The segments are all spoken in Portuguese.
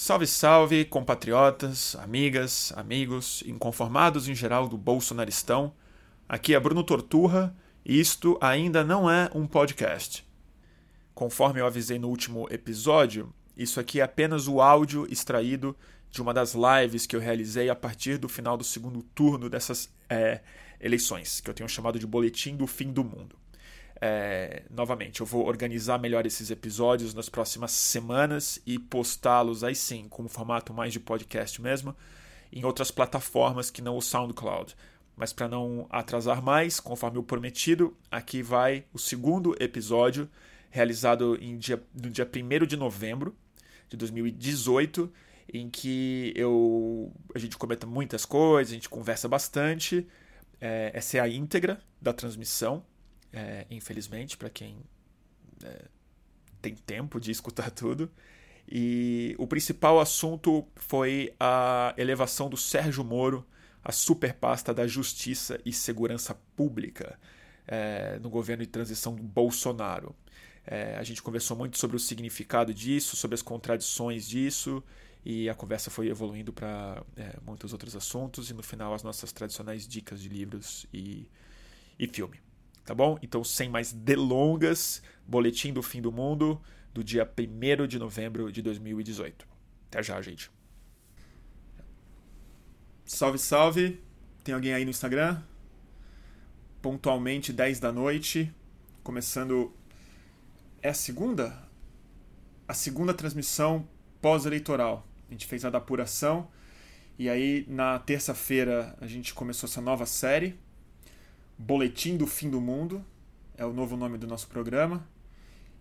Salve, salve, compatriotas, amigas, amigos, inconformados em geral do Bolsonaristão. Aqui é Bruno Torturra e isto ainda não é um podcast. Conforme eu avisei no último episódio, isso aqui é apenas o áudio extraído de uma das lives que eu realizei a partir do final do segundo turno dessas é, eleições, que eu tenho chamado de Boletim do Fim do Mundo. É, novamente, eu vou organizar melhor esses episódios nas próximas semanas e postá-los aí sim, como formato mais de podcast mesmo, em outras plataformas que não o SoundCloud. Mas para não atrasar mais, conforme o prometido, aqui vai o segundo episódio, realizado em dia, no dia 1 de novembro de 2018, em que eu, a gente comenta muitas coisas, a gente conversa bastante. É, essa é a íntegra da transmissão é, infelizmente, para quem é, tem tempo de escutar tudo. E o principal assunto foi a elevação do Sérgio Moro à superpasta da Justiça e Segurança Pública é, no governo de transição do Bolsonaro. É, a gente conversou muito sobre o significado disso, sobre as contradições disso, e a conversa foi evoluindo para é, muitos outros assuntos, e no final as nossas tradicionais dicas de livros e, e filme tá bom? Então, sem mais delongas, boletim do fim do mundo do dia 1 de novembro de 2018. Até já, gente. Salve, salve. Tem alguém aí no Instagram? Pontualmente 10 da noite, começando é a segunda? A segunda transmissão pós-eleitoral. A gente fez a da apuração e aí na terça-feira a gente começou essa nova série Boletim do Fim do Mundo, é o novo nome do nosso programa.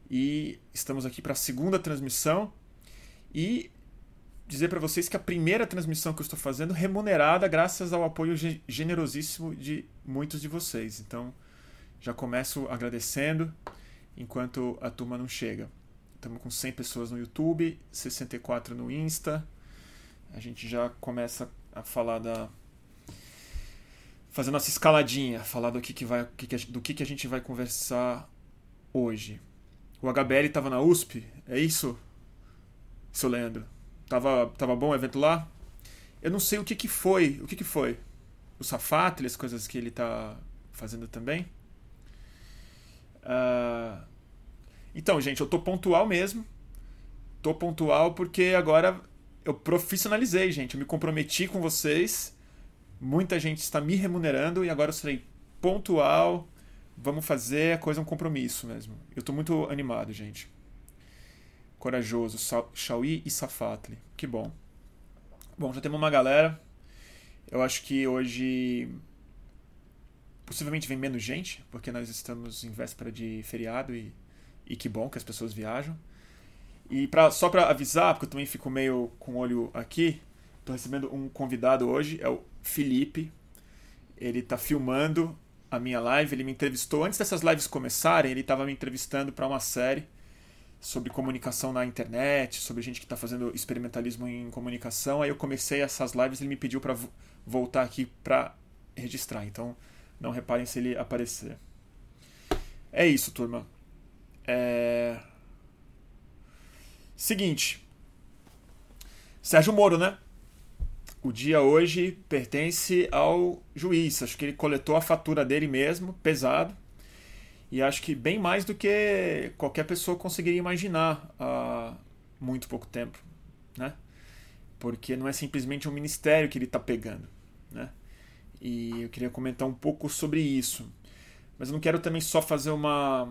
E estamos aqui para a segunda transmissão. E dizer para vocês que a primeira transmissão que eu estou fazendo remunerada graças ao apoio generosíssimo de muitos de vocês. Então, já começo agradecendo enquanto a turma não chega. Estamos com 100 pessoas no YouTube, 64 no Insta. A gente já começa a falar da fazer nossa escaladinha, falar do que, que vai, do que, que a gente vai conversar hoje. O HBL estava na USP, é isso, seu Leandro? Tava, tava bom o evento lá? Eu não sei o que, que foi. O que, que foi? O Safatli, as coisas que ele está fazendo também? Uh... Então, gente, eu tô pontual mesmo. Tô pontual porque agora eu profissionalizei, gente. Eu me comprometi com vocês muita gente está me remunerando e agora eu serei pontual. Vamos fazer a coisa um compromisso mesmo. Eu estou muito animado, gente. Corajoso, Shawi e Safatli. Que bom. Bom, já temos uma galera. Eu acho que hoje possivelmente vem menos gente, porque nós estamos em véspera de feriado e, e que bom que as pessoas viajam. E pra, só para avisar, porque eu também fico meio com o olho aqui, estou recebendo um convidado hoje, é o Felipe. Ele está filmando a minha live. Ele me entrevistou antes dessas lives começarem. Ele estava me entrevistando para uma série sobre comunicação na internet, sobre gente que está fazendo experimentalismo em comunicação. Aí eu comecei essas lives. Ele me pediu para voltar aqui para registrar. Então não reparem se ele aparecer. É isso, turma. É... Seguinte. Sérgio Moro, né? O dia hoje pertence ao juiz. Acho que ele coletou a fatura dele mesmo, pesado. E acho que bem mais do que qualquer pessoa conseguiria imaginar há muito pouco tempo, né? Porque não é simplesmente um ministério que ele está pegando, né? E eu queria comentar um pouco sobre isso. Mas eu não quero também só fazer uma,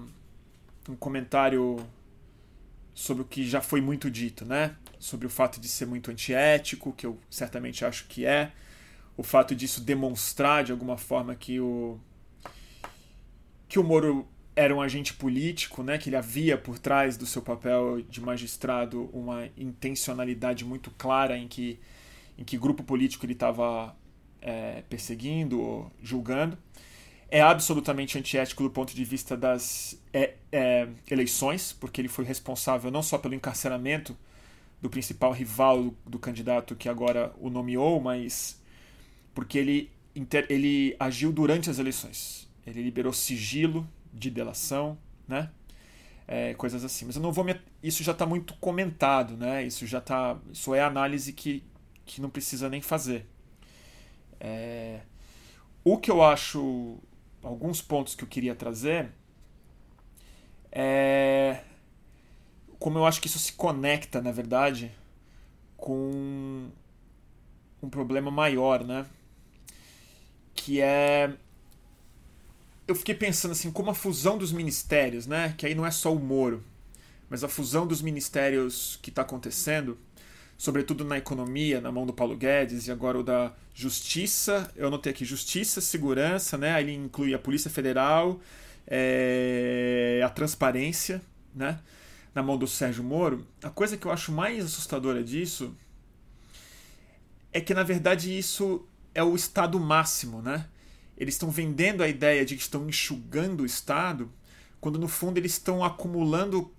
um comentário sobre o que já foi muito dito, né? Sobre o fato de ser muito antiético, que eu certamente acho que é, o fato disso demonstrar de alguma forma que o que o Moro era um agente político, né? Que ele havia por trás do seu papel de magistrado uma intencionalidade muito clara em que em que grupo político ele estava é, perseguindo ou julgando é absolutamente antiético do ponto de vista das é, é, eleições, porque ele foi responsável não só pelo encarceramento do principal rival do, do candidato que agora o nomeou, mas porque ele, inter, ele agiu durante as eleições. Ele liberou sigilo de delação, né? é, coisas assim. Mas eu não vou me... Isso já está muito comentado, né? Isso já tá. Isso é análise que, que não precisa nem fazer. É... O que eu acho. Alguns pontos que eu queria trazer. É. Como eu acho que isso se conecta, na verdade, com um problema maior, né? Que é eu fiquei pensando assim, como a fusão dos ministérios, né? Que aí não é só o Moro, mas a fusão dos ministérios que está acontecendo, sobretudo na economia, na mão do Paulo Guedes, e agora o da Justiça, eu anotei aqui Justiça, Segurança, né? Aí ele inclui a Polícia Federal, é, a Transparência, né? Na mão do Sérgio Moro. A coisa que eu acho mais assustadora disso é que, na verdade, isso é o estado máximo, né? eles estão vendendo a ideia de que estão enxugando o Estado, quando no fundo eles estão acumulando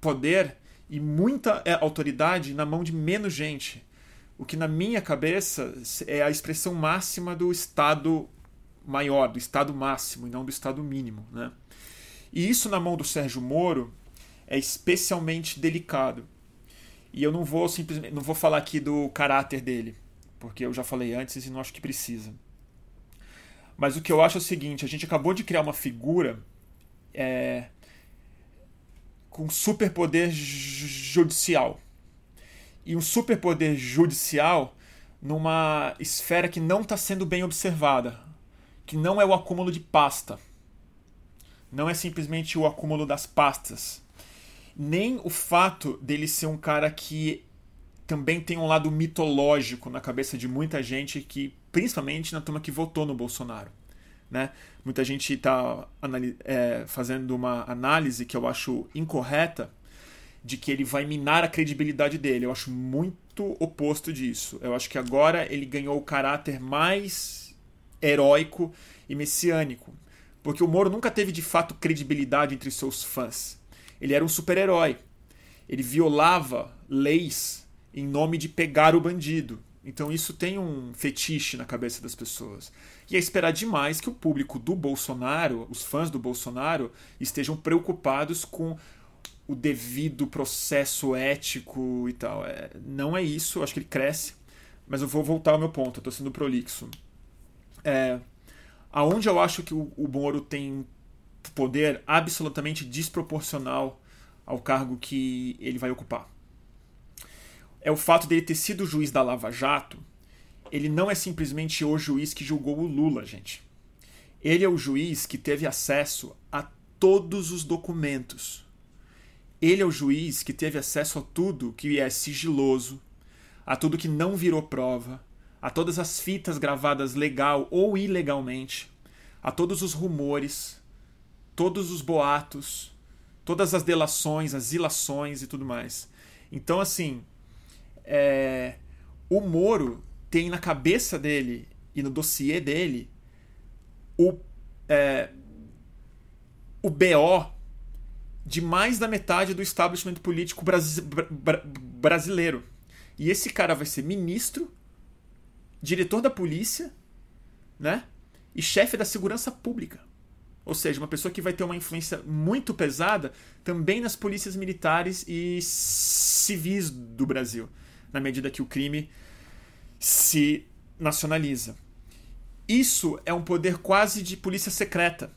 poder e muita é, autoridade na mão de menos gente. O que na minha cabeça é a expressão máxima do Estado maior, do Estado máximo e não do Estado mínimo. Né? E isso na mão do Sérgio Moro é especialmente delicado. E eu não vou simplesmente não vou falar aqui do caráter dele, porque eu já falei antes e não acho que precisa. Mas o que eu acho é o seguinte: a gente acabou de criar uma figura é, com superpoder judicial. E um superpoder judicial numa esfera que não está sendo bem observada, que não é o acúmulo de pasta, não é simplesmente o acúmulo das pastas, nem o fato dele ser um cara que também tem um lado mitológico na cabeça de muita gente que principalmente na turma que votou no Bolsonaro. Né? Muita gente está é, fazendo uma análise que eu acho incorreta de que ele vai minar a credibilidade dele. Eu acho muito oposto disso. Eu acho que agora ele ganhou o caráter mais heróico e messiânico. Porque o Moro nunca teve de fato credibilidade entre seus fãs. Ele era um super-herói. Ele violava leis em nome de pegar o bandido. Então isso tem um fetiche na cabeça das pessoas. E é esperar demais que o público do Bolsonaro, os fãs do Bolsonaro, estejam preocupados com o devido processo ético e tal. É, não é isso, acho que ele cresce, mas eu vou voltar ao meu ponto, estou sendo prolixo. É, aonde eu acho que o, o Moro tem poder absolutamente desproporcional ao cargo que ele vai ocupar é o fato dele ter sido juiz da Lava Jato. Ele não é simplesmente o juiz que julgou o Lula, gente. Ele é o juiz que teve acesso a todos os documentos. Ele é o juiz que teve acesso a tudo que é sigiloso, a tudo que não virou prova, a todas as fitas gravadas legal ou ilegalmente, a todos os rumores, todos os boatos, todas as delações, as ilações e tudo mais. Então, assim, é, o Moro tem na cabeça dele e no dossiê dele o, é, o BO de mais da metade do establishment político brasi brasileiro. E esse cara vai ser ministro, diretor da polícia, né? E chefe da segurança pública. Ou seja, uma pessoa que vai ter uma influência muito pesada também nas polícias militares e civis do Brasil na medida que o crime se nacionaliza. Isso é um poder quase de polícia secreta,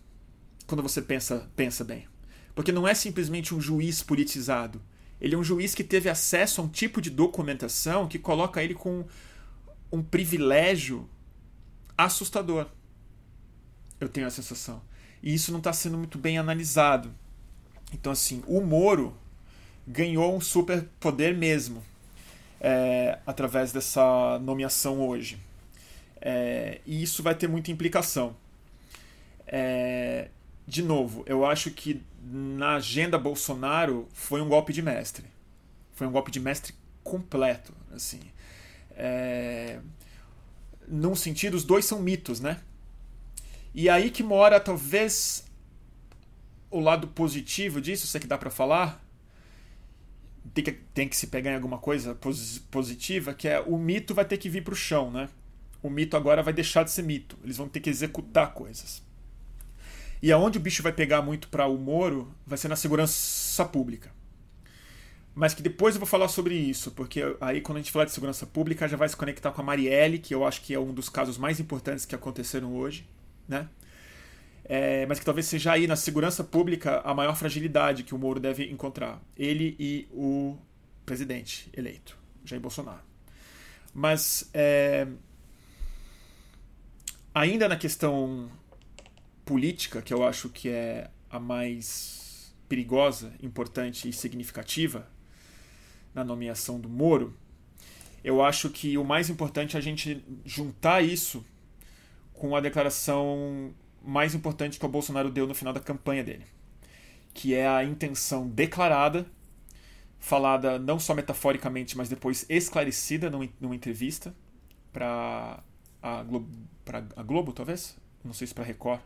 quando você pensa, pensa bem. Porque não é simplesmente um juiz politizado. Ele é um juiz que teve acesso a um tipo de documentação que coloca ele com um privilégio assustador. Eu tenho a sensação. E isso não está sendo muito bem analisado. Então, assim, o Moro ganhou um superpoder mesmo é, através dessa nomeação hoje. É, e isso vai ter muita implicação. É, de novo, eu acho que na agenda Bolsonaro foi um golpe de mestre. Foi um golpe de mestre completo. assim é, Num sentido, os dois são mitos, né? E aí que mora talvez o lado positivo disso, se é que dá para falar, tem que, tem que se pegar em alguma coisa positiva, que é o mito vai ter que vir para o chão, né? O mito agora vai deixar de ser mito. Eles vão ter que executar coisas. E aonde o bicho vai pegar muito para o Moro vai ser na segurança pública. Mas que depois eu vou falar sobre isso, porque aí quando a gente falar de segurança pública já vai se conectar com a Marielle, que eu acho que é um dos casos mais importantes que aconteceram hoje, né? É, mas que talvez seja aí na segurança pública a maior fragilidade que o Moro deve encontrar. Ele e o presidente eleito, Jair Bolsonaro. Mas é, ainda na questão política, que eu acho que é a mais perigosa, importante e significativa na nomeação do Moro, eu acho que o mais importante é a gente juntar isso com a declaração mais importante que o Bolsonaro deu no final da campanha dele, que é a intenção declarada, falada não só metaforicamente, mas depois esclarecida numa entrevista para a Globo, a Globo, talvez, não sei se para Record,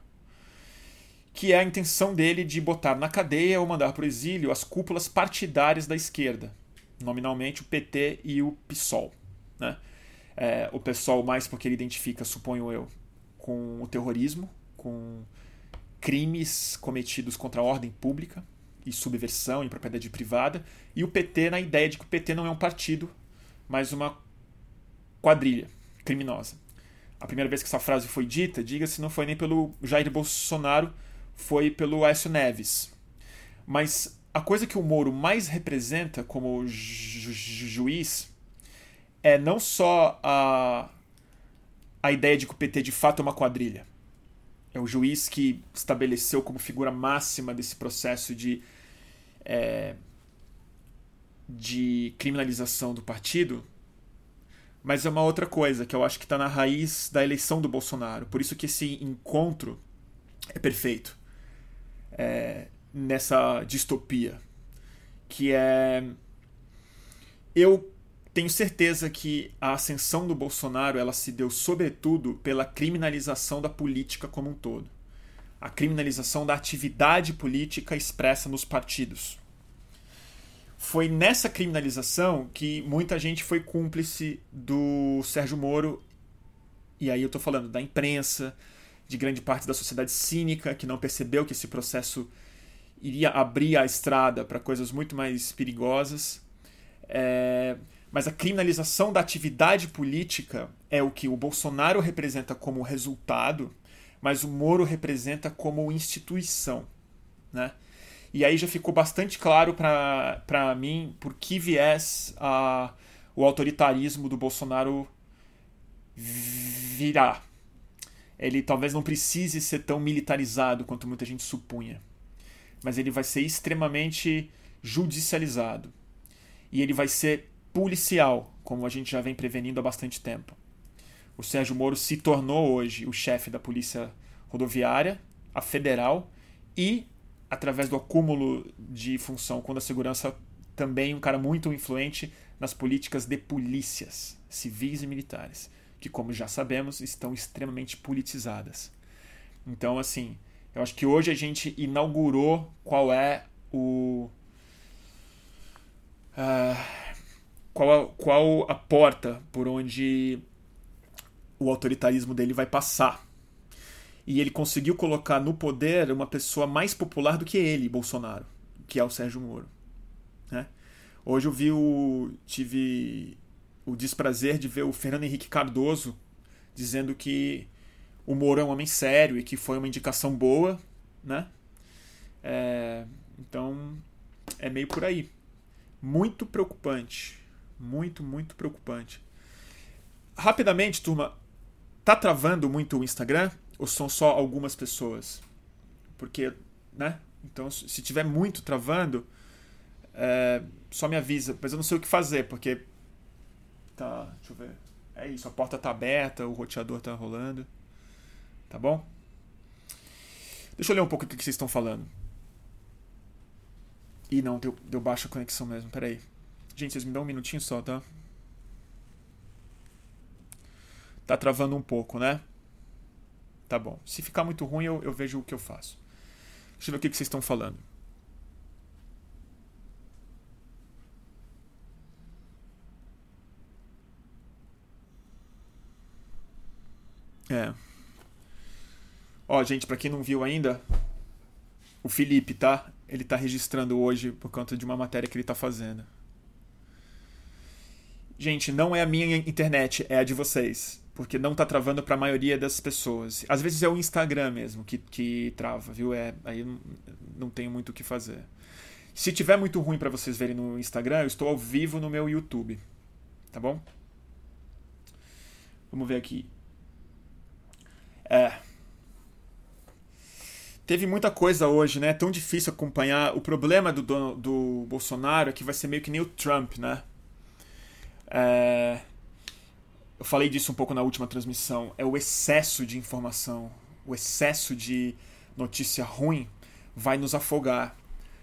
que é a intenção dele de botar na cadeia ou mandar para o exílio as cúpulas partidárias da esquerda, nominalmente o PT e o PSOL. Né? É, o PSOL mais porque ele identifica, suponho eu, com o terrorismo, com crimes cometidos contra a ordem pública e subversão e propriedade privada, e o PT na ideia de que o PT não é um partido, mas uma quadrilha criminosa. A primeira vez que essa frase foi dita, diga-se, não foi nem pelo Jair Bolsonaro, foi pelo Aécio Neves. Mas a coisa que o Moro mais representa como ju ju juiz é não só a, a ideia de que o PT de fato é uma quadrilha. É o juiz que estabeleceu como figura máxima desse processo de, é, de criminalização do partido, mas é uma outra coisa que eu acho que está na raiz da eleição do Bolsonaro. Por isso que esse encontro é perfeito é, nessa distopia, que é eu tenho certeza que a ascensão do Bolsonaro ela se deu sobretudo pela criminalização da política como um todo, a criminalização da atividade política expressa nos partidos. Foi nessa criminalização que muita gente foi cúmplice do Sérgio Moro, e aí eu estou falando da imprensa, de grande parte da sociedade cínica que não percebeu que esse processo iria abrir a estrada para coisas muito mais perigosas. É, mas a criminalização da atividade política é o que o Bolsonaro representa como resultado, mas o Moro representa como instituição. Né? E aí já ficou bastante claro para mim por que viés a, o autoritarismo do Bolsonaro virá ele talvez não precise ser tão militarizado quanto muita gente supunha. Mas ele vai ser extremamente judicializado. E ele vai ser policial, como a gente já vem prevenindo há bastante tempo. O Sérgio Moro se tornou hoje o chefe da Polícia Rodoviária, a federal, e, através do acúmulo de função com a segurança, também um cara muito influente nas políticas de polícias civis e militares que, como já sabemos, estão extremamente politizadas. Então, assim, eu acho que hoje a gente inaugurou qual é o. Uh, qual, a, qual a porta por onde o autoritarismo dele vai passar. E ele conseguiu colocar no poder uma pessoa mais popular do que ele, Bolsonaro, que é o Sérgio Moro. Né? Hoje eu vi o. tive o desprazer de ver o Fernando Henrique Cardoso dizendo que o Moro é um homem sério e que foi uma indicação boa, né? É, então é meio por aí. Muito preocupante. Muito, muito preocupante. Rapidamente, turma, tá travando muito o Instagram ou são só algumas pessoas? Porque, né? Então, se tiver muito travando, é, só me avisa. Mas eu não sei o que fazer, porque tá. Deixa eu ver. É isso, a porta tá aberta, o roteador tá rolando. Tá bom? Deixa eu ler um pouco o que vocês estão falando. Ih, não, deu, deu baixa conexão mesmo, peraí. Gente, vocês me dão um minutinho só, tá? Tá travando um pouco, né? Tá bom. Se ficar muito ruim, eu, eu vejo o que eu faço. Deixa eu ver o que vocês estão falando. É. Ó, gente, para quem não viu ainda, o Felipe, tá? Ele tá registrando hoje por conta de uma matéria que ele tá fazendo. Gente, não é a minha internet, é a de vocês. Porque não tá travando para a maioria das pessoas. Às vezes é o Instagram mesmo que, que trava, viu? É, aí não, tenho muito o que fazer. Se tiver muito ruim para vocês verem no Instagram, eu estou ao vivo no meu YouTube. Tá bom? Vamos ver aqui. É. Teve muita coisa hoje, né? É tão difícil acompanhar. O problema do, do, do Bolsonaro é que vai ser meio que nem o Trump, né? É... Eu falei disso um pouco na última transmissão. É o excesso de informação, o excesso de notícia ruim vai nos afogar.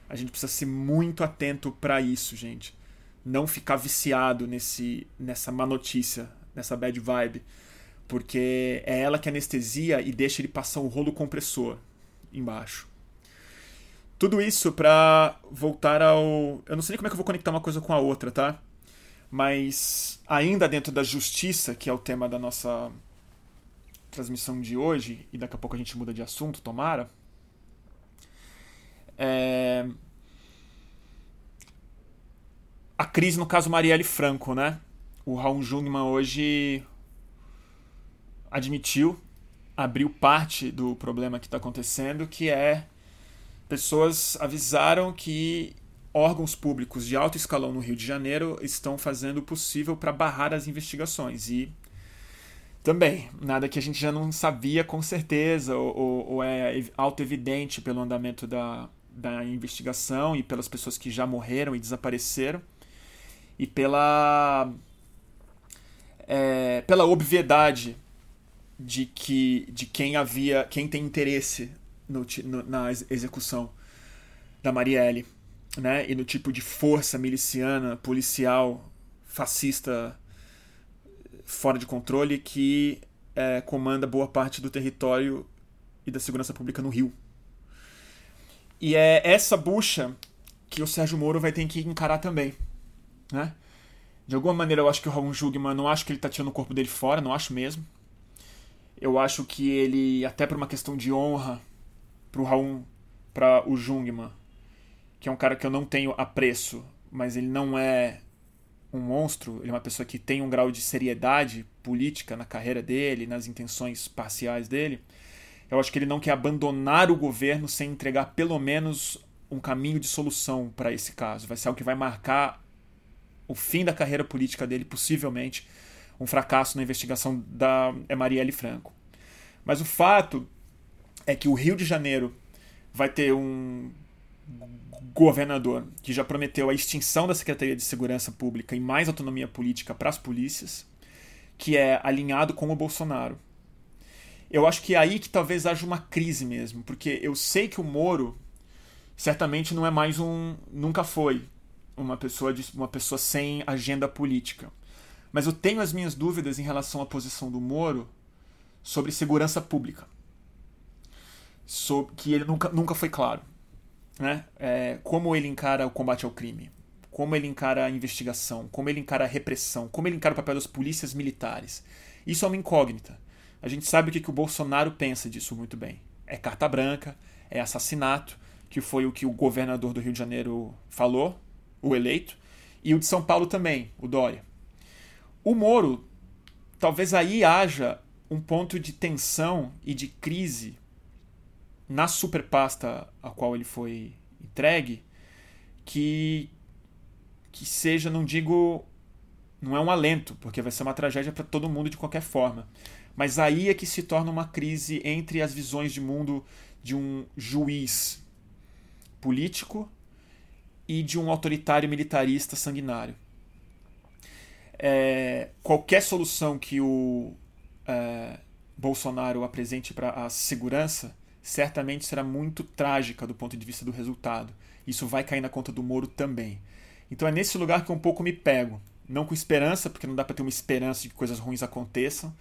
A gente precisa ser muito atento para isso, gente. Não ficar viciado nesse, nessa má notícia, nessa bad vibe. Porque é ela que anestesia e deixa ele passar um rolo compressor embaixo. Tudo isso para voltar ao. Eu não sei nem como é que eu vou conectar uma coisa com a outra, tá? Mas ainda dentro da justiça, que é o tema da nossa transmissão de hoje, e daqui a pouco a gente muda de assunto, tomara. É... A crise no caso Marielle Franco, né? O Raul Jungmann hoje admitiu, abriu parte do problema que está acontecendo, que é pessoas avisaram que órgãos públicos de alto escalão no Rio de Janeiro estão fazendo o possível para barrar as investigações. E também, nada que a gente já não sabia com certeza, ou, ou é auto-evidente pelo andamento da, da investigação e pelas pessoas que já morreram e desapareceram, e pela, é, pela obviedade de que de quem havia quem tem interesse no, no, na execução da Marielle né? E no tipo de força miliciana, policial, fascista fora de controle que é, comanda boa parte do território e da segurança pública no Rio. E é essa bucha que o Sérgio Moro vai ter que encarar também, né? De alguma maneira eu acho que o Raul Jugman, não acho que ele tá tirando o corpo dele fora, não acho mesmo. Eu acho que ele, até por uma questão de honra pro Raul, para o Jungmann, que é um cara que eu não tenho apreço, mas ele não é um monstro, ele é uma pessoa que tem um grau de seriedade política na carreira dele, nas intenções parciais dele. Eu acho que ele não quer abandonar o governo sem entregar pelo menos um caminho de solução para esse caso. Vai ser algo que vai marcar o fim da carreira política dele, possivelmente um fracasso na investigação da Marielle Franco. Mas o fato é que o Rio de Janeiro vai ter um governador que já prometeu a extinção da Secretaria de Segurança Pública e mais autonomia política para as polícias, que é alinhado com o Bolsonaro. Eu acho que é aí que talvez haja uma crise mesmo, porque eu sei que o Moro certamente não é mais um, nunca foi uma pessoa de, uma pessoa sem agenda política. Mas eu tenho as minhas dúvidas em relação à posição do Moro sobre segurança pública. Sobre, que ele nunca, nunca foi claro né? É, como ele encara o combate ao crime, como ele encara a investigação, como ele encara a repressão, como ele encara o papel das polícias militares. Isso é uma incógnita. A gente sabe o que, que o Bolsonaro pensa disso muito bem. É carta branca, é assassinato, que foi o que o governador do Rio de Janeiro falou, o eleito, e o de São Paulo também, o Dória. O Moro, talvez aí haja um ponto de tensão e de crise na superpasta a qual ele foi entregue que que seja, não digo, não é um alento, porque vai ser uma tragédia para todo mundo de qualquer forma. Mas aí é que se torna uma crise entre as visões de mundo de um juiz político e de um autoritário militarista sanguinário. É, qualquer solução que o é, Bolsonaro apresente para a segurança certamente será muito trágica do ponto de vista do resultado. Isso vai cair na conta do Moro também. Então é nesse lugar que eu um pouco me pego. Não com esperança, porque não dá para ter uma esperança de que coisas ruins aconteçam,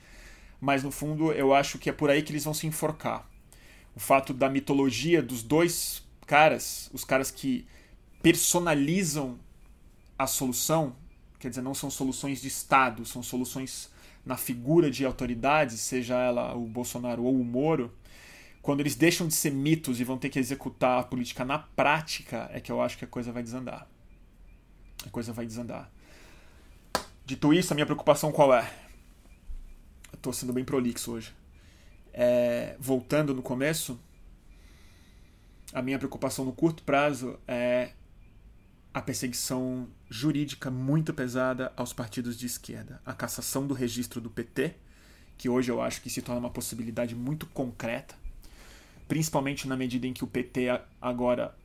mas no fundo eu acho que é por aí que eles vão se enforcar. O fato da mitologia dos dois caras, os caras que personalizam a solução, quer dizer, não são soluções de Estado, são soluções na figura de autoridades, seja ela o Bolsonaro ou o Moro, quando eles deixam de ser mitos e vão ter que executar a política na prática, é que eu acho que a coisa vai desandar. A coisa vai desandar. Dito isso, a minha preocupação qual é? Eu tô sendo bem prolixo hoje. É, voltando no começo, a minha preocupação no curto prazo é a perseguição jurídica muito pesada aos partidos de esquerda. A cassação do registro do PT, que hoje eu acho que se torna uma possibilidade muito concreta, principalmente na medida em que o PT agora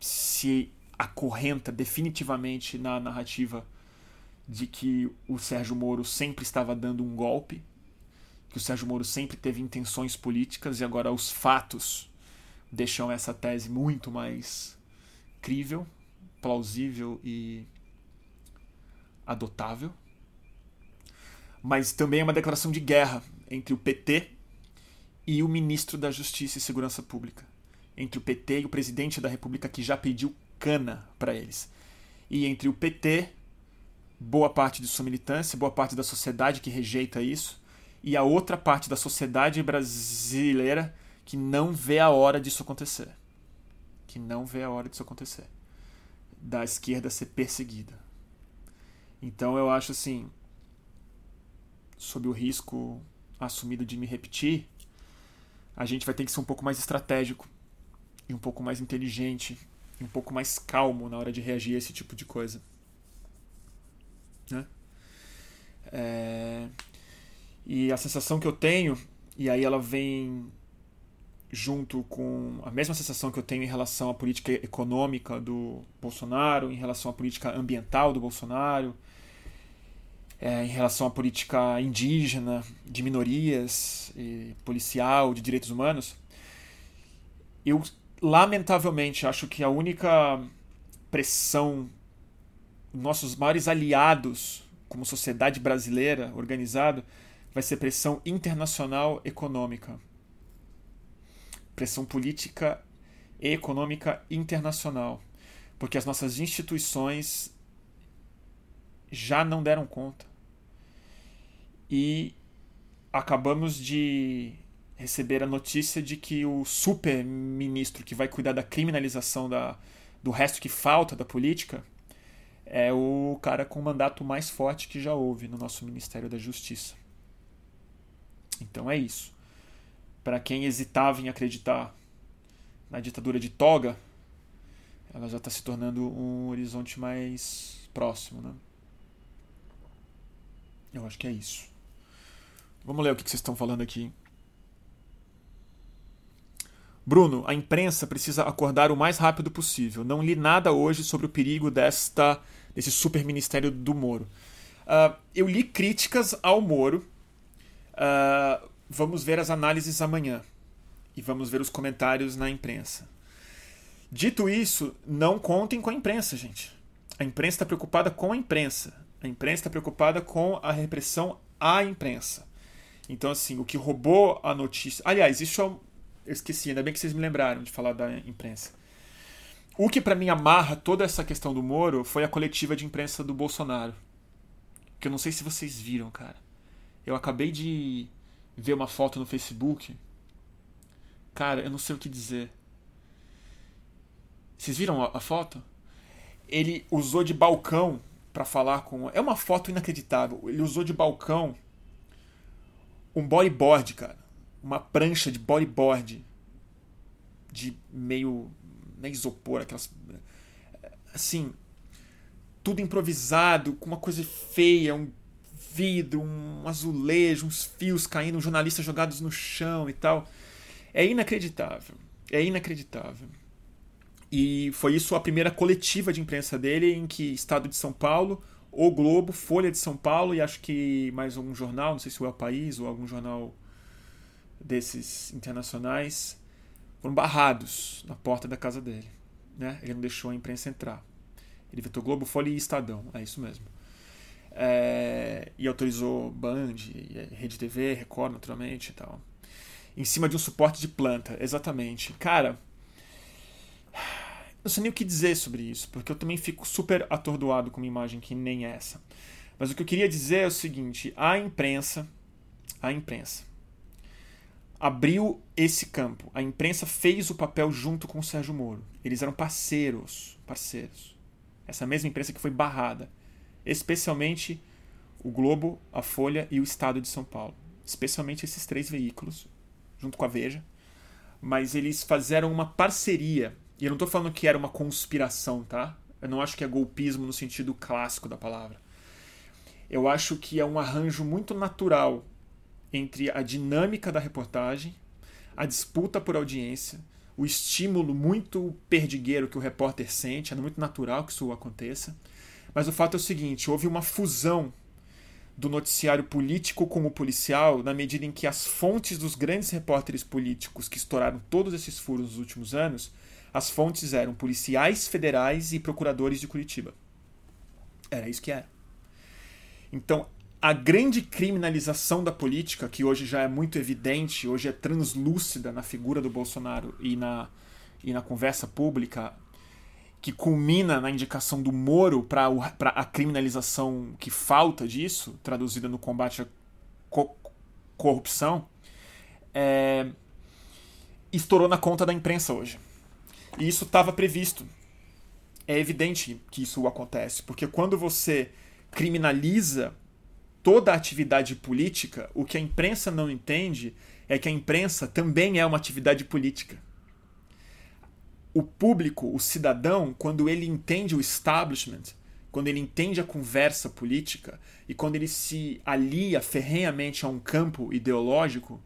se acorrenta definitivamente na narrativa de que o Sérgio Moro sempre estava dando um golpe, que o Sérgio Moro sempre teve intenções políticas e agora os fatos deixam essa tese muito mais crível, plausível e adotável. Mas também é uma declaração de guerra entre o PT e o ministro da Justiça e Segurança Pública. Entre o PT e o presidente da República que já pediu cana para eles. E entre o PT, boa parte de sua militância, boa parte da sociedade que rejeita isso, e a outra parte da sociedade brasileira que não vê a hora disso acontecer. Que não vê a hora disso acontecer. Da esquerda ser perseguida. Então eu acho assim, sob o risco assumido de me repetir, a gente vai ter que ser um pouco mais estratégico e um pouco mais inteligente e um pouco mais calmo na hora de reagir a esse tipo de coisa. Né? É... E a sensação que eu tenho, e aí ela vem junto com a mesma sensação que eu tenho em relação à política econômica do Bolsonaro, em relação à política ambiental do Bolsonaro, é, em relação à política indígena, de minorias, policial, de direitos humanos, eu lamentavelmente acho que a única pressão, nossos maiores aliados como sociedade brasileira organizada, vai ser pressão internacional econômica pressão política e econômica internacional, porque as nossas instituições já não deram conta. E acabamos de receber a notícia de que o super-ministro que vai cuidar da criminalização da, do resto que falta da política é o cara com o mandato mais forte que já houve no nosso Ministério da Justiça. Então é isso para quem hesitava em acreditar na ditadura de Toga, ela já está se tornando um horizonte mais próximo, né? Eu acho que é isso. Vamos ler o que vocês estão falando aqui. Bruno, a imprensa precisa acordar o mais rápido possível. Não li nada hoje sobre o perigo desta desse super ministério do Moro. Uh, eu li críticas ao Moro. Uh, Vamos ver as análises amanhã e vamos ver os comentários na imprensa. Dito isso, não contem com a imprensa, gente. A imprensa está preocupada com a imprensa. A imprensa está preocupada com a repressão à imprensa. Então, assim, o que roubou a notícia. Aliás, isso eu, esqueci, ainda bem que vocês me lembraram de falar da imprensa. O que para mim amarra toda essa questão do Moro foi a coletiva de imprensa do Bolsonaro. Que eu não sei se vocês viram, cara. Eu acabei de ver uma foto no Facebook. Cara, eu não sei o que dizer. Vocês viram a, a foto? Ele usou de balcão para falar com. É uma foto inacreditável. Ele usou de balcão um bodyboard, cara. Uma prancha de bodyboard. De meio. Não é isopor, aquelas. Assim. Tudo improvisado, com uma coisa feia, um vidro, um azulejo, uns fios caindo, jornalistas jogados no chão e tal. É inacreditável. É inacreditável. E foi isso a primeira coletiva de imprensa dele, em que Estado de São Paulo, O Globo, Folha de São Paulo e acho que mais um jornal, não sei se o El País ou algum jornal desses internacionais, foram barrados na porta da casa dele. Né? Ele não deixou a imprensa entrar. Ele vetou Globo, Folha e Estadão. É isso mesmo é, e autorizou Band, Rede TV, Record, naturalmente e tal. Em cima de um suporte de planta, exatamente. Cara, não sei nem o que dizer sobre isso, porque eu também fico super atordoado com uma imagem que nem essa. Mas o que eu queria dizer é o seguinte: a imprensa, a imprensa, abriu esse campo. A imprensa fez o papel junto com o Sérgio Moro. Eles eram parceiros, parceiros. Essa mesma imprensa que foi barrada, especialmente o Globo, a Folha e o Estado de São Paulo. Especialmente esses três veículos, junto com a Veja. Mas eles fizeram uma parceria. E eu não estou falando que era uma conspiração, tá? Eu não acho que é golpismo no sentido clássico da palavra. Eu acho que é um arranjo muito natural entre a dinâmica da reportagem, a disputa por audiência, o estímulo muito perdigueiro que o repórter sente, é muito natural que isso aconteça. Mas o fato é o seguinte: houve uma fusão do noticiário político com o policial na medida em que as fontes dos grandes repórteres políticos que estouraram todos esses furos nos últimos anos, as fontes eram policiais federais e procuradores de Curitiba. Era isso que era. Então, a grande criminalização da política, que hoje já é muito evidente, hoje é translúcida na figura do Bolsonaro e na, e na conversa pública, que culmina na indicação do Moro para a criminalização que falta disso, traduzida no combate à co corrupção, é, estourou na conta da imprensa hoje. E isso estava previsto. É evidente que isso acontece, porque quando você criminaliza toda a atividade política, o que a imprensa não entende é que a imprensa também é uma atividade política. O público, o cidadão, quando ele entende o establishment, quando ele entende a conversa política e quando ele se alia ferrenhamente a um campo ideológico,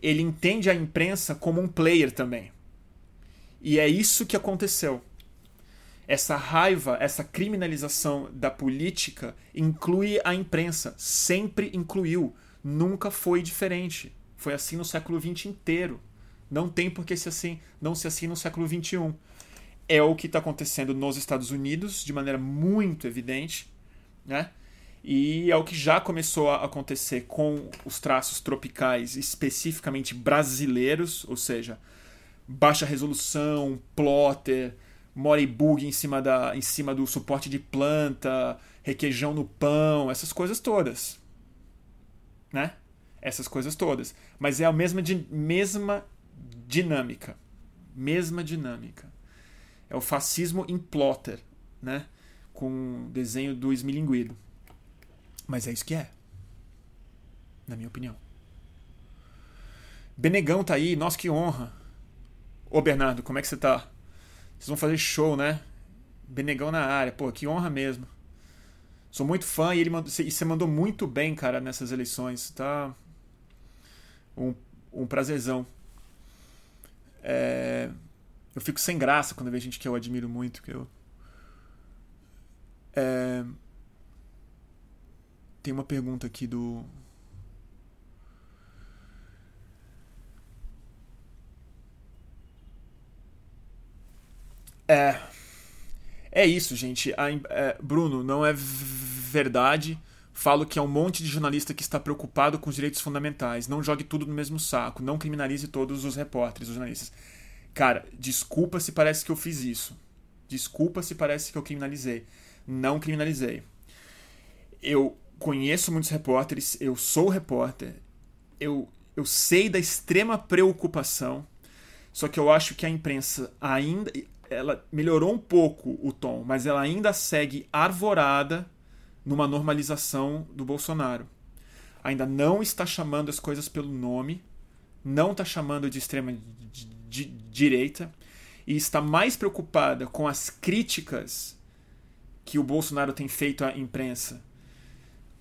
ele entende a imprensa como um player também. E é isso que aconteceu essa raiva, essa criminalização da política inclui a imprensa. Sempre incluiu. Nunca foi diferente. Foi assim no século XX inteiro. Não tem por que ser assim, não ser assim no século XXI. É o que está acontecendo nos Estados Unidos de maneira muito evidente, né? E é o que já começou a acontecer com os traços tropicais especificamente brasileiros, ou seja, baixa resolução, plotter, moribug em cima, da, em cima do suporte de planta, requeijão no pão, essas coisas todas. Né? Essas coisas todas. Mas é a mesma, mesma dinâmica. Mesma dinâmica. É o fascismo em plotter, né? Com desenho do esmilinguido. Mas é isso que é. Na minha opinião. Benegão tá aí, nossa que honra. Ô Bernardo, como é que você tá? Vocês vão fazer show, né? Benegão na área. Pô, que honra mesmo. Sou muito fã e ele mandou, e você mandou muito bem, cara, nessas eleições. Tá um, um prazerzão. É, eu fico sem graça quando vejo gente que eu admiro muito, que eu é, tem uma pergunta aqui do É. É isso, gente. A, é, Bruno, não é verdade. Falo que é um monte de jornalista que está preocupado com os direitos fundamentais. Não jogue tudo no mesmo saco. Não criminalize todos os repórteres, os jornalistas. Cara, desculpa se parece que eu fiz isso. Desculpa se parece que eu criminalizei. Não criminalizei. Eu conheço muitos repórteres, eu sou repórter, eu, eu sei da extrema preocupação, só que eu acho que a imprensa ainda ela melhorou um pouco o tom, mas ela ainda segue arvorada numa normalização do Bolsonaro. Ainda não está chamando as coisas pelo nome, não está chamando de extrema direita e está mais preocupada com as críticas que o Bolsonaro tem feito à imprensa,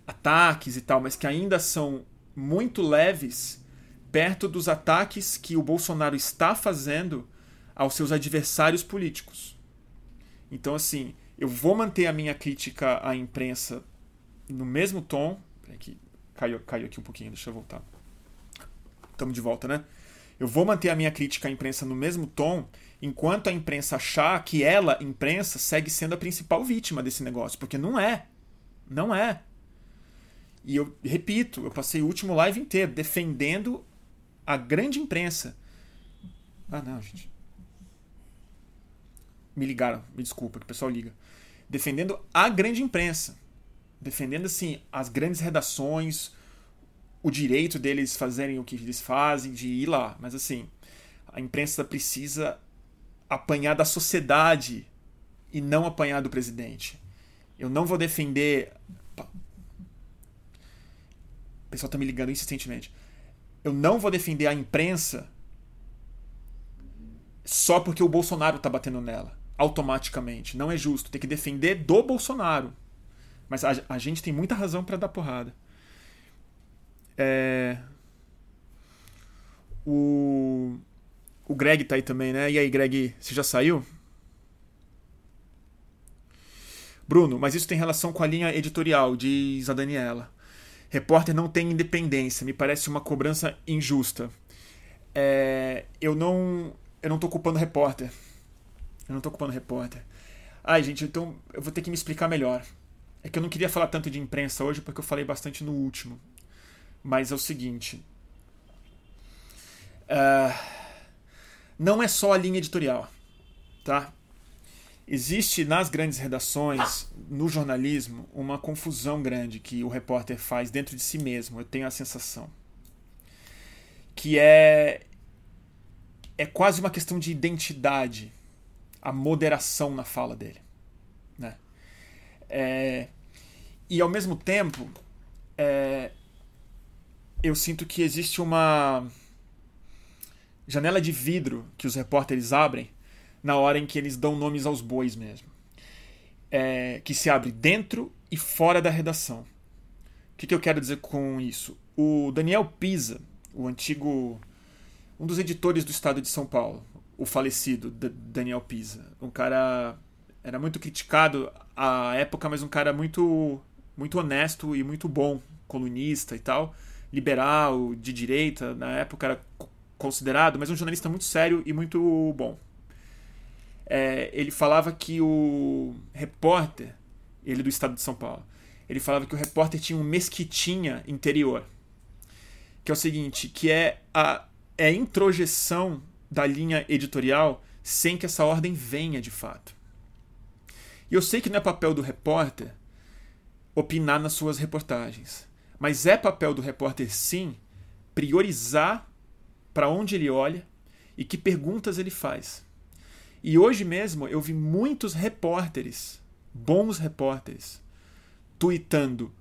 ataques e tal, mas que ainda são muito leves perto dos ataques que o Bolsonaro está fazendo aos seus adversários políticos. Então, assim, eu vou manter a minha crítica à imprensa no mesmo tom. Aqui, caiu, caiu aqui um pouquinho, deixa eu voltar. Estamos de volta, né? Eu vou manter a minha crítica à imprensa no mesmo tom, enquanto a imprensa achar que ela, imprensa, segue sendo a principal vítima desse negócio, porque não é. Não é. E eu repito, eu passei o último live inteiro defendendo a grande imprensa. Ah, não, gente me ligaram, me desculpa, que o pessoal liga, defendendo a grande imprensa, defendendo assim as grandes redações, o direito deles fazerem o que eles fazem, de ir lá. Mas assim, a imprensa precisa apanhar da sociedade e não apanhar do presidente. Eu não vou defender. O pessoal tá me ligando insistentemente. Eu não vou defender a imprensa só porque o Bolsonaro tá batendo nela. Automaticamente. Não é justo. Tem que defender do Bolsonaro. Mas a, a gente tem muita razão para dar porrada. É... O... o Greg tá aí também, né? E aí, Greg, você já saiu? Bruno, mas isso tem relação com a linha editorial, diz a Daniela. Repórter não tem independência, me parece uma cobrança injusta. É... eu não. Eu não tô culpando repórter. Eu não tô culpando repórter. Ai, gente, então eu vou ter que me explicar melhor. É que eu não queria falar tanto de imprensa hoje porque eu falei bastante no último. Mas é o seguinte. Uh, não é só a linha editorial, tá? Existe nas grandes redações, no jornalismo, uma confusão grande que o repórter faz dentro de si mesmo, eu tenho a sensação. Que é. É quase uma questão de identidade, a moderação na fala dele. Né? É, e ao mesmo tempo, é, eu sinto que existe uma janela de vidro que os repórteres abrem na hora em que eles dão nomes aos bois mesmo. É, que se abre dentro e fora da redação. O que, que eu quero dizer com isso? O Daniel Pisa, o antigo. um dos editores do Estado de São Paulo, o falecido Daniel Pisa, um cara. era muito criticado à época, mas um cara muito, muito honesto e muito bom, colunista e tal liberal, de direita, na época era considerado, mas um jornalista muito sério e muito bom. É, ele falava que o repórter, ele do estado de São Paulo, ele falava que o repórter tinha um mesquitinha interior. Que é o seguinte, que é a, é a introjeção da linha editorial sem que essa ordem venha de fato. E eu sei que não é papel do repórter opinar nas suas reportagens. Mas é papel do repórter, sim, priorizar para onde ele olha e que perguntas ele faz. E hoje mesmo eu vi muitos repórteres, bons repórteres, tweetando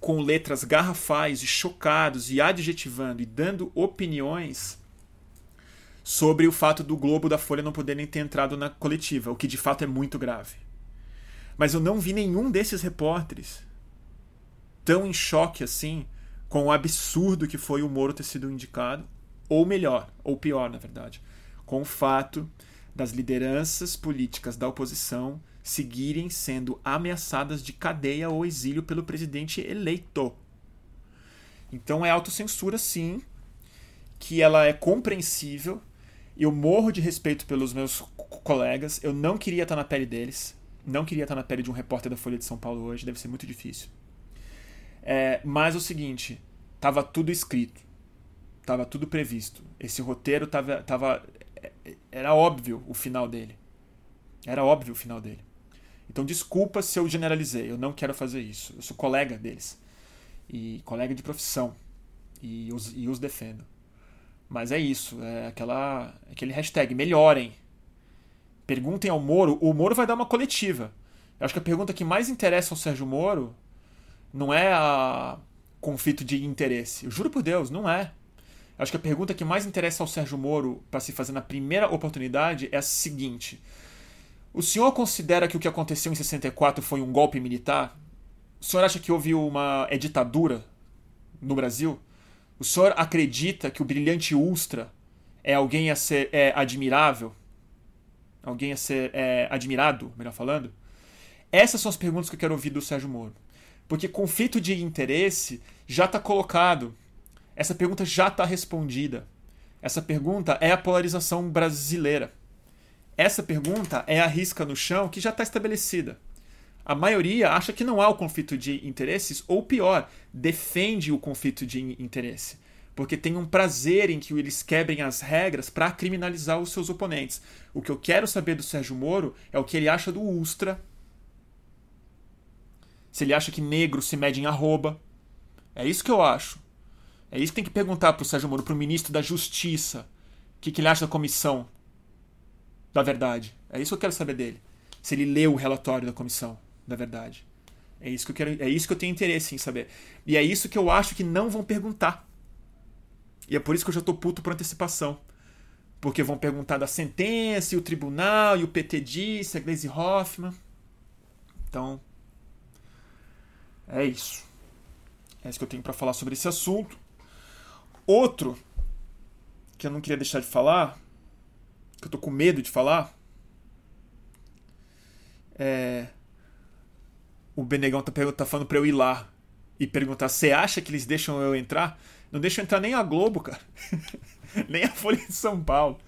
com letras garrafais e chocados e adjetivando e dando opiniões sobre o fato do Globo da Folha não poderem ter entrado na coletiva, o que de fato é muito grave. Mas eu não vi nenhum desses repórteres tão em choque assim com o absurdo que foi o Moro ter sido indicado, ou melhor, ou pior, na verdade, com o fato das lideranças políticas da oposição seguirem sendo ameaçadas de cadeia ou exílio pelo presidente eleito. Então é autocensura, sim, que ela é compreensível. Eu morro de respeito pelos meus colegas. Eu não queria estar na pele deles. Não queria estar na pele de um repórter da Folha de São Paulo hoje. Deve ser muito difícil. É, mas o seguinte, tava tudo escrito, tava tudo previsto. Esse roteiro tava, tava é, era óbvio o final dele. Era óbvio o final dele. Então desculpa se eu generalizei, eu não quero fazer isso. Eu sou colega deles e colega de profissão e os, e os defendo. Mas é isso, é aquela aquele hashtag melhorem. Perguntem ao Moro, o Moro vai dar uma coletiva. Eu acho que a pergunta que mais interessa ao Sérgio Moro não é a conflito de interesse. Eu juro por Deus, não é. Acho que a pergunta que mais interessa ao Sérgio Moro para se fazer na primeira oportunidade é a seguinte: O senhor considera que o que aconteceu em 64 foi um golpe militar? O senhor acha que houve uma ditadura no Brasil? O senhor acredita que o brilhante Ustra é alguém a ser é, admirável? Alguém a ser é, admirado, melhor falando? Essas são as perguntas que eu quero ouvir do Sérgio Moro. Porque conflito de interesse já está colocado. Essa pergunta já está respondida. Essa pergunta é a polarização brasileira. Essa pergunta é a risca no chão que já está estabelecida. A maioria acha que não há o conflito de interesses, ou pior, defende o conflito de interesse, porque tem um prazer em que eles quebrem as regras para criminalizar os seus oponentes. O que eu quero saber do Sérgio Moro é o que ele acha do Ustra, se ele acha que negro se mede em arroba. É isso que eu acho. É isso que tem que perguntar para o Sérgio Moro, para o ministro da Justiça. O que, que ele acha da comissão da verdade. É isso que eu quero saber dele. Se ele leu o relatório da comissão da verdade. É isso que eu quero, é isso que eu tenho interesse em saber. E é isso que eu acho que não vão perguntar. E é por isso que eu já tô puto por antecipação. Porque vão perguntar da sentença, e o tribunal, e o PT disse, a Glaze Hoffman. Então, é isso. É isso que eu tenho para falar sobre esse assunto. Outro que eu não queria deixar de falar, que eu tô com medo de falar, é. O Benegão tá, tá falando pra eu ir lá e perguntar: você acha que eles deixam eu entrar? Não deixam entrar nem a Globo, cara. nem a Folha de São Paulo.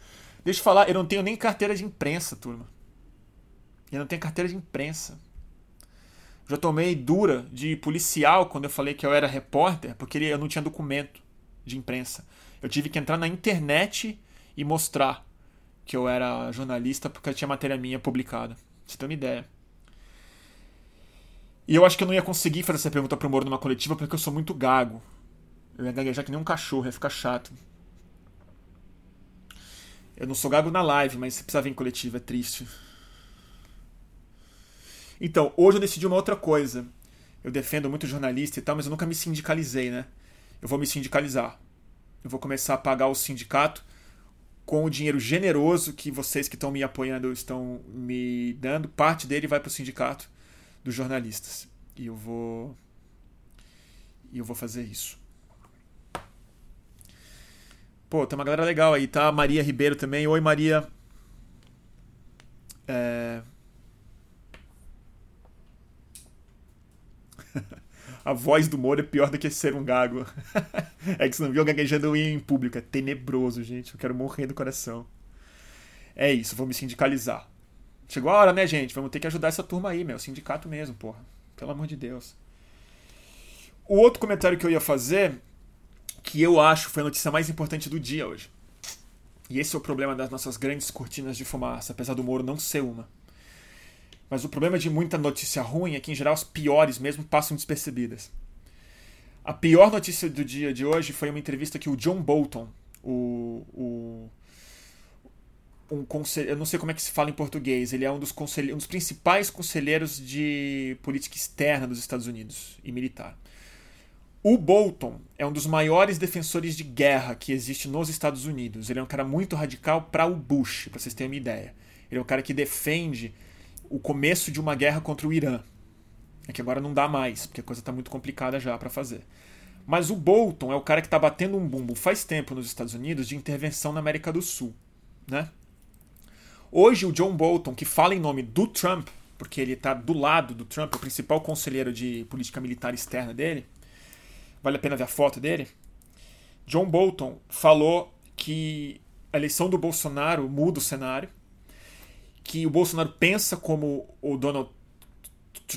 Deixa eu falar, eu não tenho nem carteira de imprensa, turma. Eu não tenho carteira de imprensa. Já tomei dura de policial quando eu falei que eu era repórter, porque eu não tinha documento de imprensa. Eu tive que entrar na internet e mostrar que eu era jornalista porque eu tinha matéria minha publicada. Você ter uma ideia. E eu acho que eu não ia conseguir fazer essa pergunta pro Moro numa coletiva porque eu sou muito gago. Eu ia gaguejar que nem um cachorro, ia ficar chato. Eu não sou gago na live, mas você precisa vir em coletiva, é triste. Então, hoje eu decidi uma outra coisa. Eu defendo muito jornalista e tal, mas eu nunca me sindicalizei, né? Eu vou me sindicalizar. Eu vou começar a pagar o sindicato com o dinheiro generoso que vocês que estão me apoiando estão me dando. Parte dele vai para o sindicato dos jornalistas. E eu vou. E eu vou fazer isso. Pô, tem uma galera legal aí, tá? Maria Ribeiro também. Oi, Maria. É... A voz do Moro é pior do que ser um gago. é que você não viu gaguejando em público. É tenebroso, gente. Eu quero morrer do coração. É isso, vou me sindicalizar. Chegou a hora, né, gente? Vamos ter que ajudar essa turma aí, meu. Sindicato mesmo, porra. Pelo amor de Deus. O outro comentário que eu ia fazer que eu acho foi a notícia mais importante do dia hoje. E esse é o problema das nossas grandes cortinas de fumaça, apesar do Moro não ser uma. Mas o problema de muita notícia ruim é que, em geral, as piores mesmo passam despercebidas. A pior notícia do dia de hoje foi uma entrevista que o John Bolton, o, o um conselho, eu não sei como é que se fala em português, ele é um dos, conselhe, um dos principais conselheiros de política externa dos Estados Unidos e militar. O Bolton é um dos maiores defensores de guerra que existe nos Estados Unidos. Ele é um cara muito radical para o Bush, para vocês terem uma ideia. Ele é um cara que defende o começo de uma guerra contra o Irã. É que agora não dá mais, porque a coisa está muito complicada já para fazer. Mas o Bolton é o cara que está batendo um bumbo faz tempo nos Estados Unidos de intervenção na América do Sul. Né? Hoje, o John Bolton, que fala em nome do Trump, porque ele está do lado do Trump, o principal conselheiro de política militar externa dele, vale a pena ver a foto dele. John Bolton falou que a eleição do Bolsonaro muda o cenário, que o Bolsonaro pensa como o Donald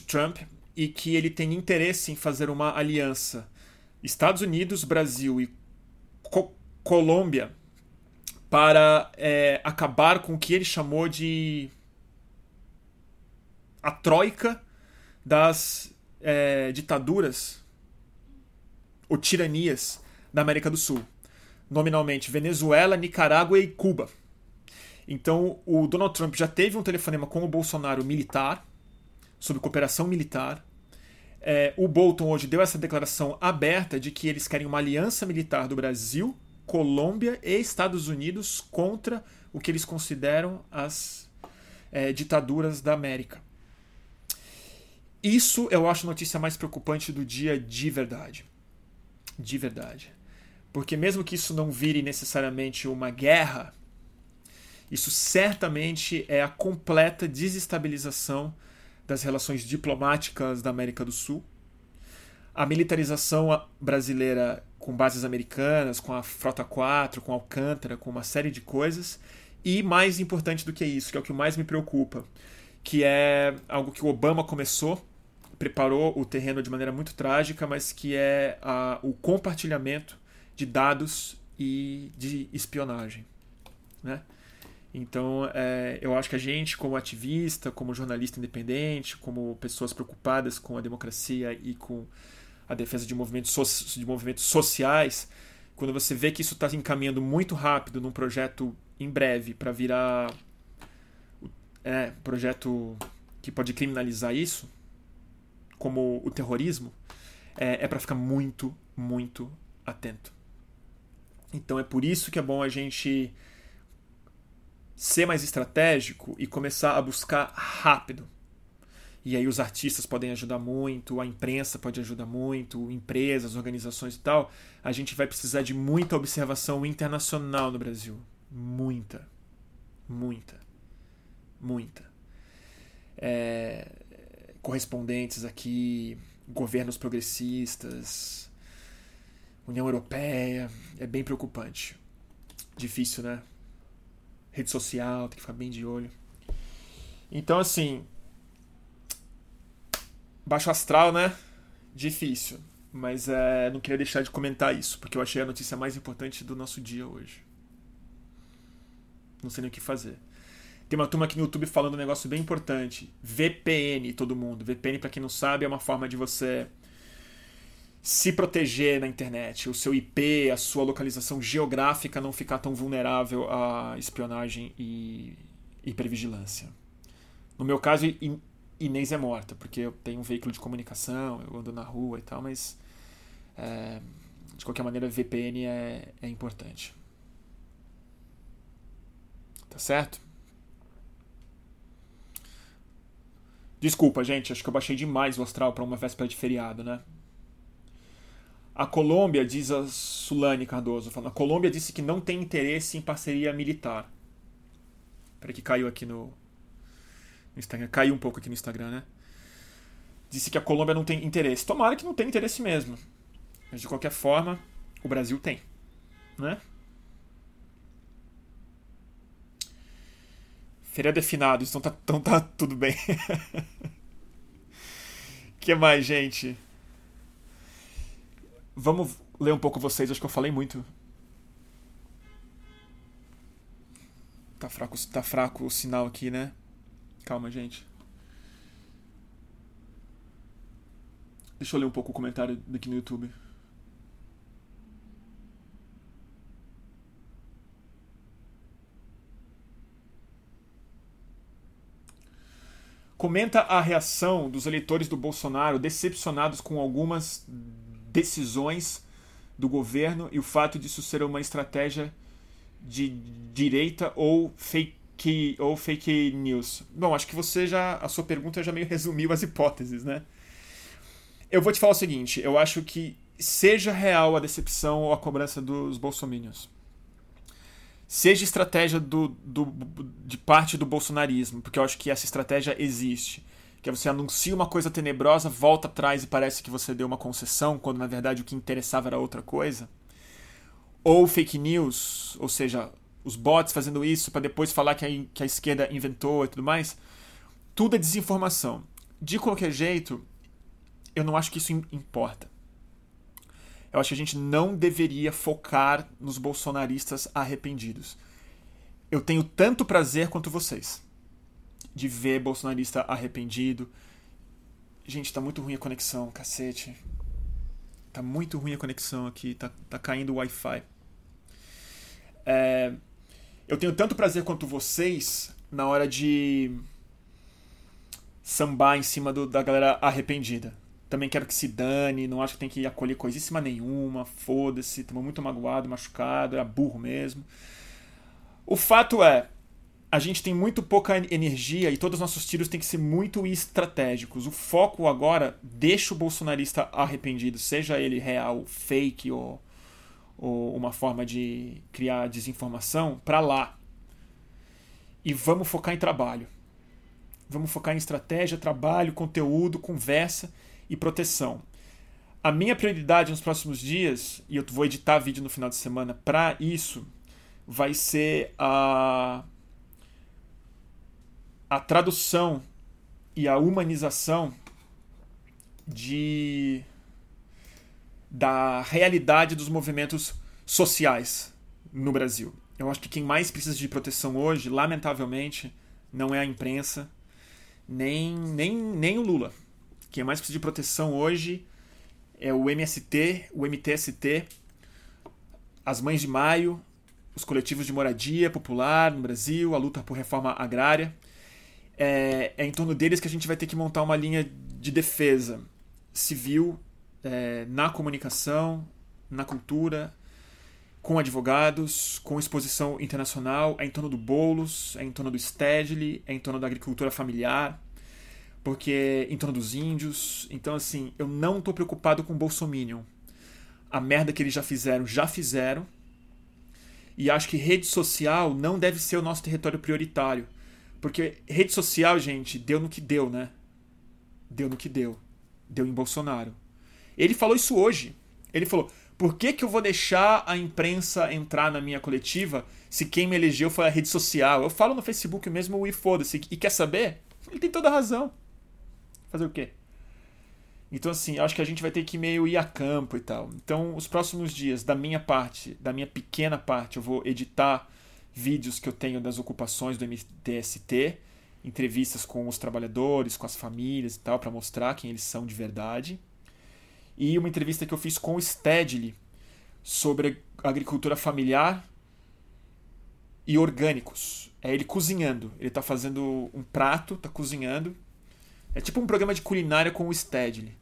Trump e que ele tem interesse em fazer uma aliança Estados Unidos, Brasil e Co Colômbia para é, acabar com o que ele chamou de a troika das é, ditaduras ou tiranias da América do Sul. Nominalmente Venezuela, Nicarágua e Cuba. Então o Donald Trump já teve um telefonema com o Bolsonaro militar, sobre cooperação militar. É, o Bolton hoje deu essa declaração aberta de que eles querem uma aliança militar do Brasil, Colômbia e Estados Unidos contra o que eles consideram as é, ditaduras da América. Isso eu acho a notícia mais preocupante do dia de verdade de verdade. Porque mesmo que isso não vire necessariamente uma guerra, isso certamente é a completa desestabilização das relações diplomáticas da América do Sul. A militarização brasileira com bases americanas, com a Frota 4, com Alcântara, com uma série de coisas. E mais importante do que isso, que é o que mais me preocupa, que é algo que o Obama começou preparou o terreno de maneira muito trágica, mas que é a, o compartilhamento de dados e de espionagem. Né? Então, é, eu acho que a gente, como ativista, como jornalista independente, como pessoas preocupadas com a democracia e com a defesa de movimentos, so de movimentos sociais, quando você vê que isso está encaminhando muito rápido num projeto em breve para virar é, projeto que pode criminalizar isso, como o terrorismo, é, é para ficar muito, muito atento. Então é por isso que é bom a gente ser mais estratégico e começar a buscar rápido. E aí os artistas podem ajudar muito, a imprensa pode ajudar muito, empresas, organizações e tal. A gente vai precisar de muita observação internacional no Brasil. Muita. Muita. Muita. É, correspondentes aqui, governos progressistas, União Europeia. É bem preocupante. Difícil, né? Rede social, tem que ficar bem de olho. Então, assim. Baixo astral, né? Difícil. Mas é, não queria deixar de comentar isso, porque eu achei a notícia mais importante do nosso dia hoje. Não sei nem o que fazer. Tem uma turma aqui no YouTube falando um negócio bem importante. VPN, todo mundo. VPN, para quem não sabe, é uma forma de você se proteger na internet. O seu IP, a sua localização geográfica não ficar tão vulnerável à espionagem e hipervigilância. No meu caso, Inês é morta, porque eu tenho um veículo de comunicação, eu ando na rua e tal, mas é, de qualquer maneira, VPN é, é importante. Tá certo? Desculpa, gente, acho que eu baixei demais o astral para uma véspera de feriado, né? A Colômbia, diz a Sulane Cardoso, falando, a Colômbia disse que não tem interesse em parceria militar. Peraí que caiu aqui no, Instagram. Caiu um pouco aqui no Instagram, né? Disse que a Colômbia não tem interesse. Tomara que não tenha interesse mesmo. Mas de qualquer forma, o Brasil tem. Né? Feriado é finado, então tá, então tá tudo bem. que mais, gente? Vamos ler um pouco vocês, acho que eu falei muito. Tá fraco, tá fraco o sinal aqui, né? Calma, gente. Deixa eu ler um pouco o comentário daqui no YouTube. comenta a reação dos eleitores do Bolsonaro decepcionados com algumas decisões do governo e o fato disso ser uma estratégia de direita ou fake ou fake news. Bom, acho que você já a sua pergunta já meio resumiu as hipóteses, né? Eu vou te falar o seguinte, eu acho que seja real a decepção ou a cobrança dos bolsominions seja estratégia do, do, de parte do bolsonarismo, porque eu acho que essa estratégia existe. Que é você anuncia uma coisa tenebrosa, volta atrás e parece que você deu uma concessão, quando na verdade o que interessava era outra coisa. Ou fake news, ou seja, os bots fazendo isso para depois falar que a, que a esquerda inventou e tudo mais. Tudo é desinformação. De qualquer jeito, eu não acho que isso importa eu acho que a gente não deveria focar nos bolsonaristas arrependidos. Eu tenho tanto prazer quanto vocês de ver bolsonarista arrependido. Gente, tá muito ruim a conexão, cacete. Tá muito ruim a conexão aqui, tá, tá caindo o Wi-Fi. É, eu tenho tanto prazer quanto vocês na hora de sambar em cima do, da galera arrependida. Também quero que se dane, não acho que tem que acolher coisíssima nenhuma, foda-se, estamos muito magoado, machucado, é burro mesmo. O fato é, a gente tem muito pouca energia e todos os nossos tiros têm que ser muito estratégicos. O foco agora deixa o bolsonarista arrependido, seja ele real, fake ou uma forma de criar desinformação, para lá. E vamos focar em trabalho. Vamos focar em estratégia, trabalho, conteúdo, conversa e proteção. A minha prioridade nos próximos dias, e eu vou editar vídeo no final de semana para isso, vai ser a, a tradução e a humanização de da realidade dos movimentos sociais no Brasil. Eu acho que quem mais precisa de proteção hoje, lamentavelmente, não é a imprensa, nem, nem, nem o Lula. Quem mais precisa de proteção hoje é o MST, o MTST, as Mães de Maio, os coletivos de moradia popular no Brasil, a luta por reforma agrária. É, é em torno deles que a gente vai ter que montar uma linha de defesa civil é, na comunicação, na cultura, com advogados, com exposição internacional, é em torno do Boulos, é em torno do Stedley, é em torno da agricultura familiar, porque é em torno dos índios. Então, assim, eu não estou preocupado com o Bolsominion. A merda que eles já fizeram, já fizeram. E acho que rede social não deve ser o nosso território prioritário. Porque rede social, gente, deu no que deu, né? Deu no que deu. Deu em Bolsonaro. Ele falou isso hoje. Ele falou: por que, que eu vou deixar a imprensa entrar na minha coletiva se quem me elegeu foi a rede social? Eu falo no Facebook mesmo e foda-se. E quer saber? Ele tem toda a razão. Fazer o quê? Então, assim, acho que a gente vai ter que meio ir a campo e tal. Então, os próximos dias, da minha parte, da minha pequena parte, eu vou editar vídeos que eu tenho das ocupações do MTST, entrevistas com os trabalhadores, com as famílias e tal, para mostrar quem eles são de verdade e uma entrevista que eu fiz com o Stedley sobre agricultura familiar e orgânicos. É ele cozinhando. Ele está fazendo um prato, está cozinhando. É tipo um programa de culinária com o Stedley.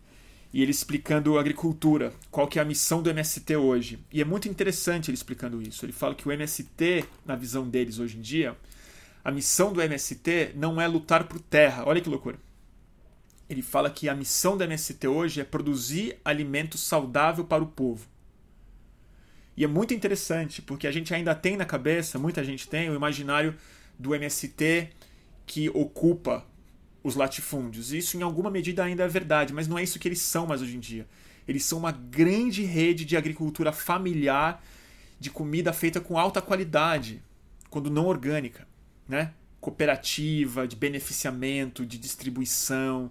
E ele explicando agricultura, qual que é a missão do MST hoje. E é muito interessante ele explicando isso. Ele fala que o MST, na visão deles hoje em dia, a missão do MST não é lutar por terra. Olha que loucura ele fala que a missão da MST hoje é produzir alimento saudável para o povo. E é muito interessante, porque a gente ainda tem na cabeça, muita gente tem, o imaginário do MST que ocupa os latifúndios. Isso, em alguma medida, ainda é verdade, mas não é isso que eles são mais hoje em dia. Eles são uma grande rede de agricultura familiar, de comida feita com alta qualidade, quando não orgânica, né? Cooperativa, de beneficiamento, de distribuição,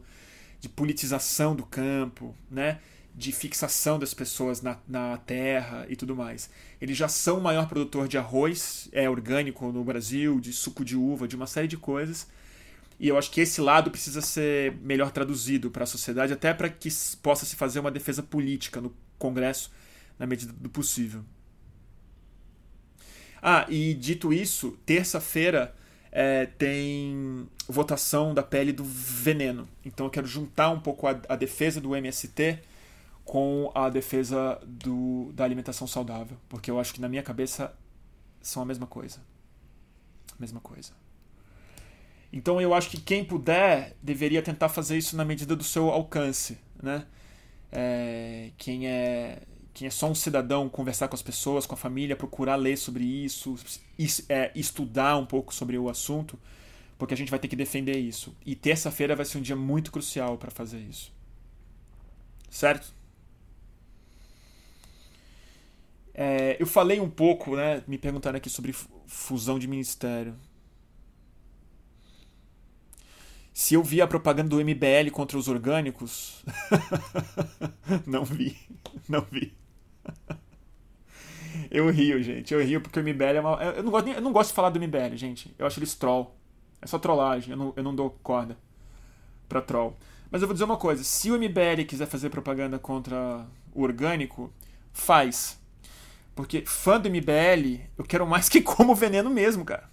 de politização do campo, né? de fixação das pessoas na, na terra e tudo mais. Eles já são o maior produtor de arroz é orgânico no Brasil, de suco de uva, de uma série de coisas. E eu acho que esse lado precisa ser melhor traduzido para a sociedade, até para que possa se fazer uma defesa política no Congresso na medida do possível. Ah, e dito isso, terça-feira é, tem votação da pele do veneno. Então eu quero juntar um pouco a, a defesa do MST com a defesa do, da alimentação saudável, porque eu acho que na minha cabeça são a mesma coisa. A mesma coisa. Então eu acho que quem puder deveria tentar fazer isso na medida do seu alcance, né? É, quem é quem é só um cidadão, conversar com as pessoas, com a família, procurar ler sobre isso, é, estudar um pouco sobre o assunto, porque a gente vai ter que defender isso. E terça-feira vai ser um dia muito crucial para fazer isso. Certo? É, eu falei um pouco, né? Me perguntaram aqui sobre fusão de ministério. Se eu vi a propaganda do MBL contra os orgânicos. não vi. Não vi. eu rio, gente. Eu rio porque o MBL é uma. Eu não, gosto, eu não gosto de falar do MBL, gente. Eu acho eles troll. É só trollagem. Eu não, eu não dou corda pra troll. Mas eu vou dizer uma coisa: se o MBL quiser fazer propaganda contra o orgânico, faz. Porque fã do MBL, eu quero mais que como veneno mesmo, cara.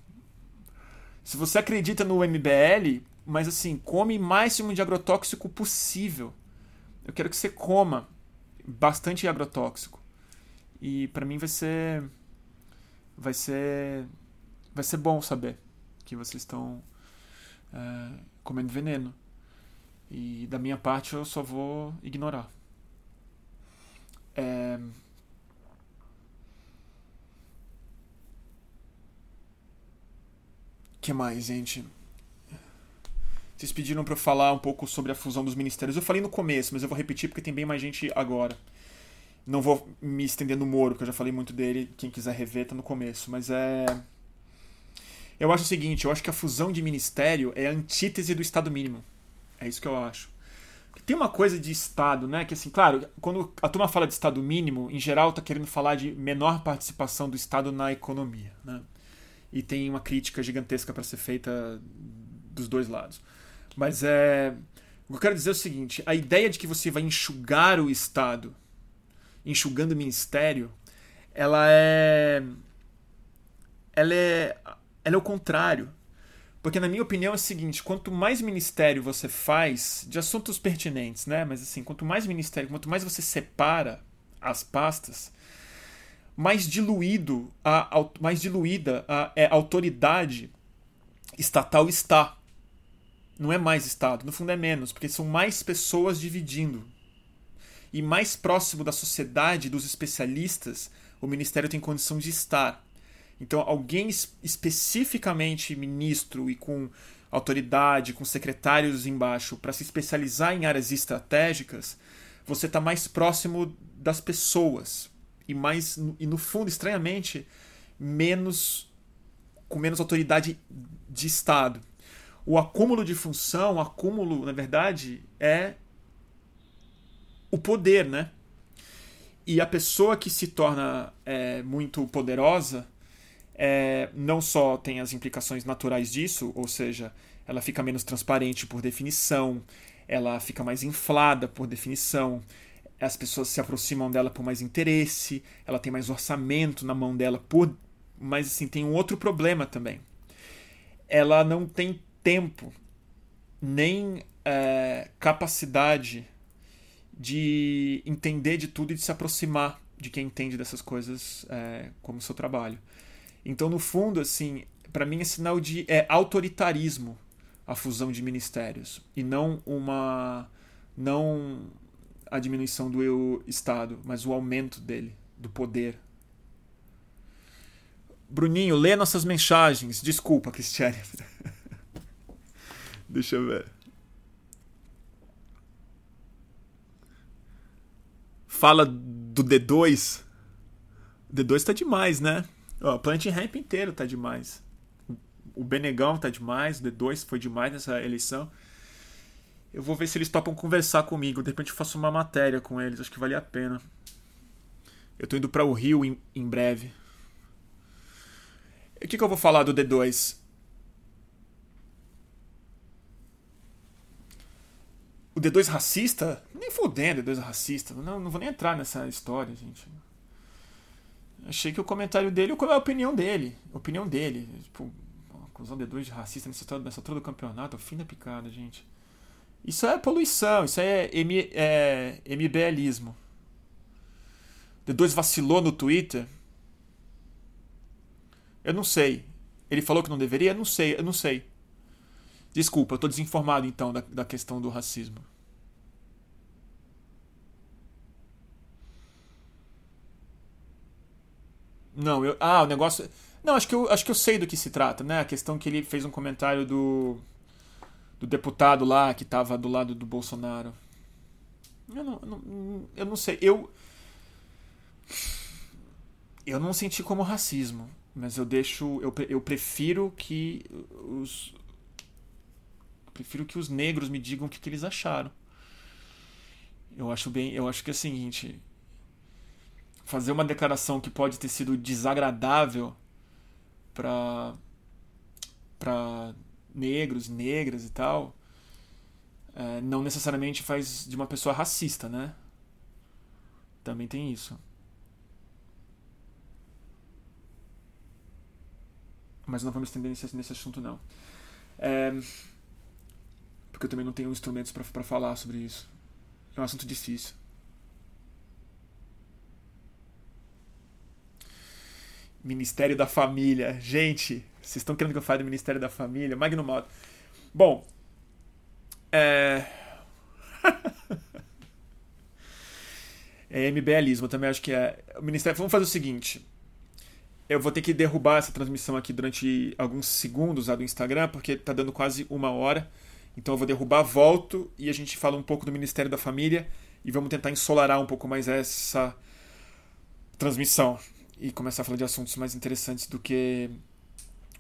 Se você acredita no MBL, mas assim, come máximo de agrotóxico possível. Eu quero que você coma bastante agrotóxico. E para mim vai ser vai ser vai ser bom saber que vocês estão é, comendo veneno. E da minha parte eu só vou ignorar. É... que mais, gente? Vocês pediram para eu falar um pouco sobre a fusão dos ministérios. Eu falei no começo, mas eu vou repetir porque tem bem mais gente agora. Não vou me estender no Moro, que eu já falei muito dele. Quem quiser rever, tá no começo. Mas é. Eu acho o seguinte: eu acho que a fusão de ministério é a antítese do Estado mínimo. É isso que eu acho. Tem uma coisa de Estado, né? Que assim, claro, quando a turma fala de Estado mínimo, em geral tá querendo falar de menor participação do Estado na economia, né? E tem uma crítica gigantesca para ser feita dos dois lados. Mas é. O que eu quero dizer é o seguinte: a ideia de que você vai enxugar o Estado, enxugando ministério, ela é. Ela é. Ela é o contrário. Porque, na minha opinião, é o seguinte: quanto mais ministério você faz de assuntos pertinentes, né? Mas assim, quanto mais ministério, quanto mais você separa as pastas, mais diluído a, mais diluída a, é, a autoridade estatal está. Não é mais Estado, no fundo é menos, porque são mais pessoas dividindo. E mais próximo da sociedade, dos especialistas, o Ministério tem condição de estar. Então, alguém especificamente ministro e com autoridade, com secretários embaixo, para se especializar em áreas estratégicas, você está mais próximo das pessoas e mais e no fundo estranhamente menos com menos autoridade de estado o acúmulo de função o acúmulo na verdade é o poder né e a pessoa que se torna é, muito poderosa é, não só tem as implicações naturais disso ou seja ela fica menos transparente por definição ela fica mais inflada por definição as pessoas se aproximam dela por mais interesse, ela tem mais orçamento na mão dela por mas assim tem um outro problema também. Ela não tem tempo nem é, capacidade de entender de tudo e de se aproximar de quem entende dessas coisas é, como seu trabalho. Então, no fundo, assim, para mim é sinal de é, autoritarismo a fusão de ministérios e não uma não a diminuição do Estado, mas o aumento dele, do poder. Bruninho, lê nossas mensagens. Desculpa, Cristiane. Deixa eu ver. Fala do D2. O D2 tá demais, né? O Plant Ramp inteiro tá demais. O Benegão tá demais, o D2 foi demais nessa eleição. Eu vou ver se eles topam conversar comigo. De repente eu faço uma matéria com eles. Acho que vale a pena. Eu tô indo para o Rio em, em breve. O que, que eu vou falar do D2? O D2 racista? Nem fodendo, D2 racista. Não, não vou nem entrar nessa história, gente. Achei que o comentário dele, qual é a opinião dele? Opinião dele. Tipo, acusar o D2 de racista nessa, nessa altura do campeonato, é fim da picada, gente. Isso é poluição, isso é, M, é MBLismo. D2 vacilou no Twitter? Eu não sei. Ele falou que não deveria? Eu não sei, eu não sei. Desculpa, eu tô desinformado então da, da questão do racismo. Não, eu. Ah, o negócio. Não, acho que eu, acho que eu sei do que se trata, né? A questão que ele fez um comentário do do deputado lá que estava do lado do Bolsonaro. Eu não, eu não, eu não sei. Eu. Eu não senti como racismo, mas eu deixo. Eu, eu prefiro que os. prefiro que os negros me digam o que, que eles acharam. Eu acho bem. Eu acho que é o seguinte. Fazer uma declaração que pode ter sido desagradável para para negros, negras e tal, é, não necessariamente faz de uma pessoa racista, né? Também tem isso. Mas não vamos estender nesse, nesse assunto, não. É, porque eu também não tenho instrumentos para falar sobre isso. É um assunto difícil. Ministério da Família. Gente, vocês estão querendo que eu fale do Ministério da Família? Magno Malta. Bom. É. é MBLismo, também acho que é. O Ministério. Vamos fazer o seguinte. Eu vou ter que derrubar essa transmissão aqui durante alguns segundos lá do Instagram, porque tá dando quase uma hora. Então eu vou derrubar, volto e a gente fala um pouco do Ministério da Família e vamos tentar ensolarar um pouco mais essa transmissão e começar a falar de assuntos mais interessantes do que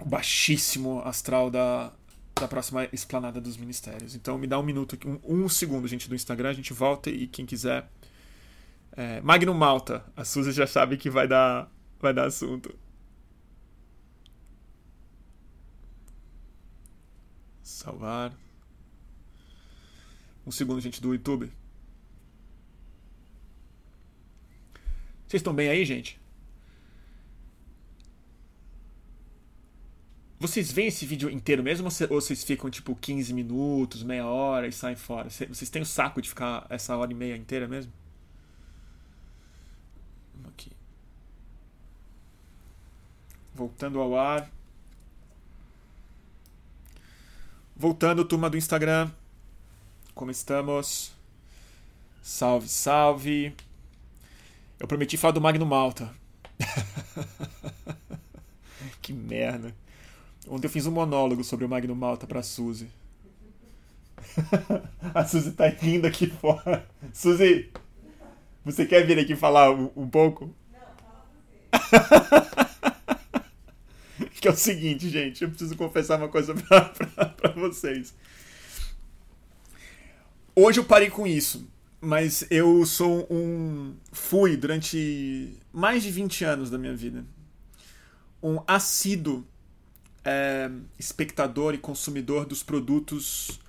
baixíssimo astral da, da próxima esplanada dos ministérios. Então me dá um minuto, um, um segundo, gente, do Instagram, a gente volta e quem quiser. É, Magnum Malta, a Suzy já sabe que vai dar, vai dar assunto. Salvar. Um segundo, gente, do YouTube. Vocês estão bem aí, gente? Vocês veem esse vídeo inteiro mesmo ou vocês ficam tipo 15 minutos, meia hora e saem fora? Vocês têm o saco de ficar essa hora e meia inteira mesmo? Aqui. Voltando ao ar. Voltando, turma do Instagram. Como estamos? Salve, salve. Eu prometi falar do Magno Malta. que merda. Ontem eu fiz um monólogo sobre o Magno Malta pra Suzy. A Suzy tá rindo aqui fora. Suzy, você quer vir aqui falar um, um pouco? Não, fala que é o seguinte, gente, eu preciso confessar uma coisa pra, pra, pra vocês. Hoje eu parei com isso mas eu sou um. fui durante mais de 20 anos da minha vida um assíduo é, espectador e consumidor dos produtos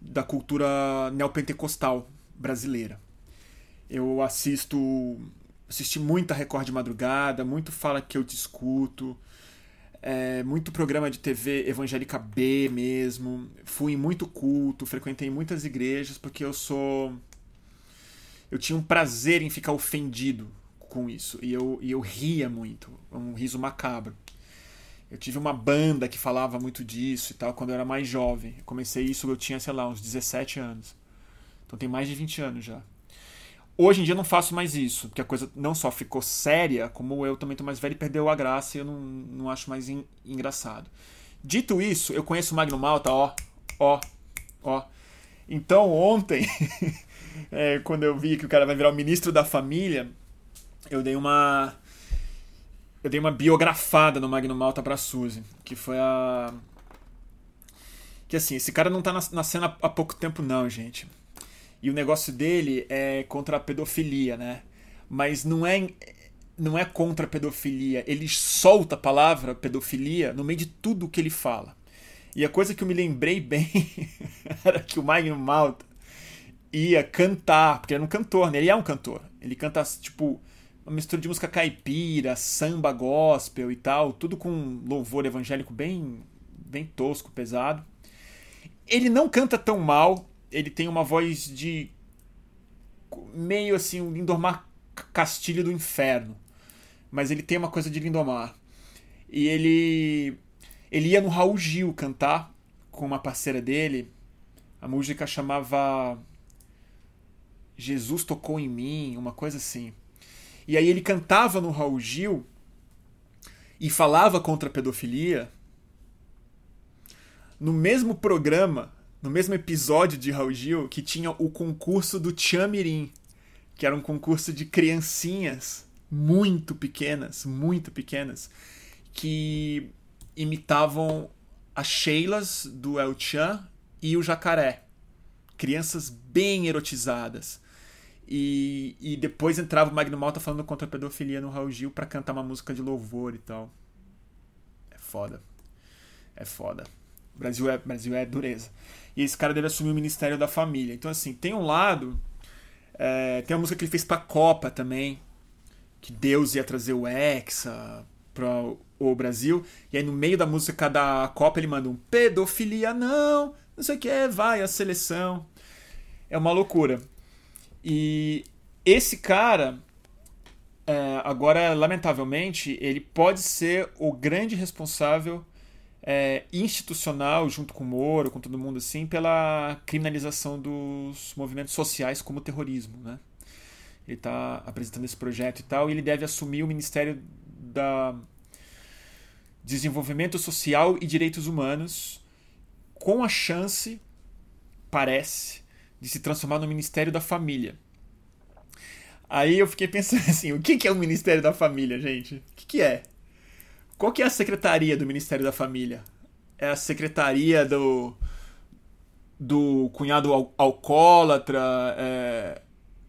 da cultura neopentecostal brasileira. Eu assisto. assisti muita Record de madrugada, muito Fala Que Eu Te Escuto, é, muito programa de TV evangélica B mesmo. Fui em muito culto, frequentei muitas igrejas, porque eu sou eu tinha um prazer em ficar ofendido com isso. E eu, e eu ria muito. Um riso macabro. Eu tive uma banda que falava muito disso e tal quando eu era mais jovem. Eu comecei isso, eu tinha, sei lá, uns 17 anos. Então tem mais de 20 anos já. Hoje em dia eu não faço mais isso, porque a coisa não só ficou séria, como eu também tô mais velho e perdeu a graça e eu não, não acho mais engraçado. Dito isso, eu conheço o Magno Malta, ó, ó, ó. Então ontem é, quando eu vi que o cara vai virar o ministro da família, eu dei uma. Eu dei uma biografada no Magno Malta pra Suzy, que foi a. Que assim, esse cara não tá na, na cena há pouco tempo, não, gente. E o negócio dele é contra a pedofilia, né? Mas não é não é contra a pedofilia, ele solta a palavra pedofilia no meio de tudo que ele fala. E a coisa que eu me lembrei bem era que o Magno Malta ia cantar, porque ele era um cantor, né? Ele é um cantor. Ele canta, tipo, uma mistura de música caipira, samba gospel e tal, tudo com louvor evangélico bem, bem tosco, pesado. Ele não canta tão mal, ele tem uma voz de meio assim, um Lindomar Castilho do Inferno. Mas ele tem uma coisa de Lindomar. E ele ele ia no Raul Gil cantar com uma parceira dele. A música chamava Jesus tocou em mim, uma coisa assim. E aí ele cantava no Raul Gil e falava contra a pedofilia. No mesmo programa, no mesmo episódio de Raul Gil, que tinha o concurso do Chamirim, que era um concurso de criancinhas muito pequenas, muito pequenas, que imitavam as Sheilas do El Chan e o Jacaré. Crianças bem erotizadas. E, e depois entrava o Magno Malta falando contra a pedofilia no Raul Gil pra cantar uma música de louvor e tal. É foda. É foda. O Brasil é, Brasil é dureza. E esse cara deve assumir o Ministério da Família. Então, assim, tem um lado. É, tem a música que ele fez pra Copa também. Que Deus ia trazer o Hexa para o Brasil. E aí, no meio da música da Copa, ele manda um pedofilia não, não sei o que, vai a seleção. É uma loucura. E esse cara, é, agora, lamentavelmente, ele pode ser o grande responsável é, institucional, junto com o Moro, com todo mundo assim, pela criminalização dos movimentos sociais como terrorismo. Né? Ele está apresentando esse projeto e tal, e ele deve assumir o Ministério da Desenvolvimento Social e Direitos Humanos com a chance, parece, de se transformar no Ministério da Família. Aí eu fiquei pensando assim, o que é o Ministério da Família, gente? O que é? Qual que é a secretaria do Ministério da Família? É a secretaria do do cunhado al alcoólatra, é,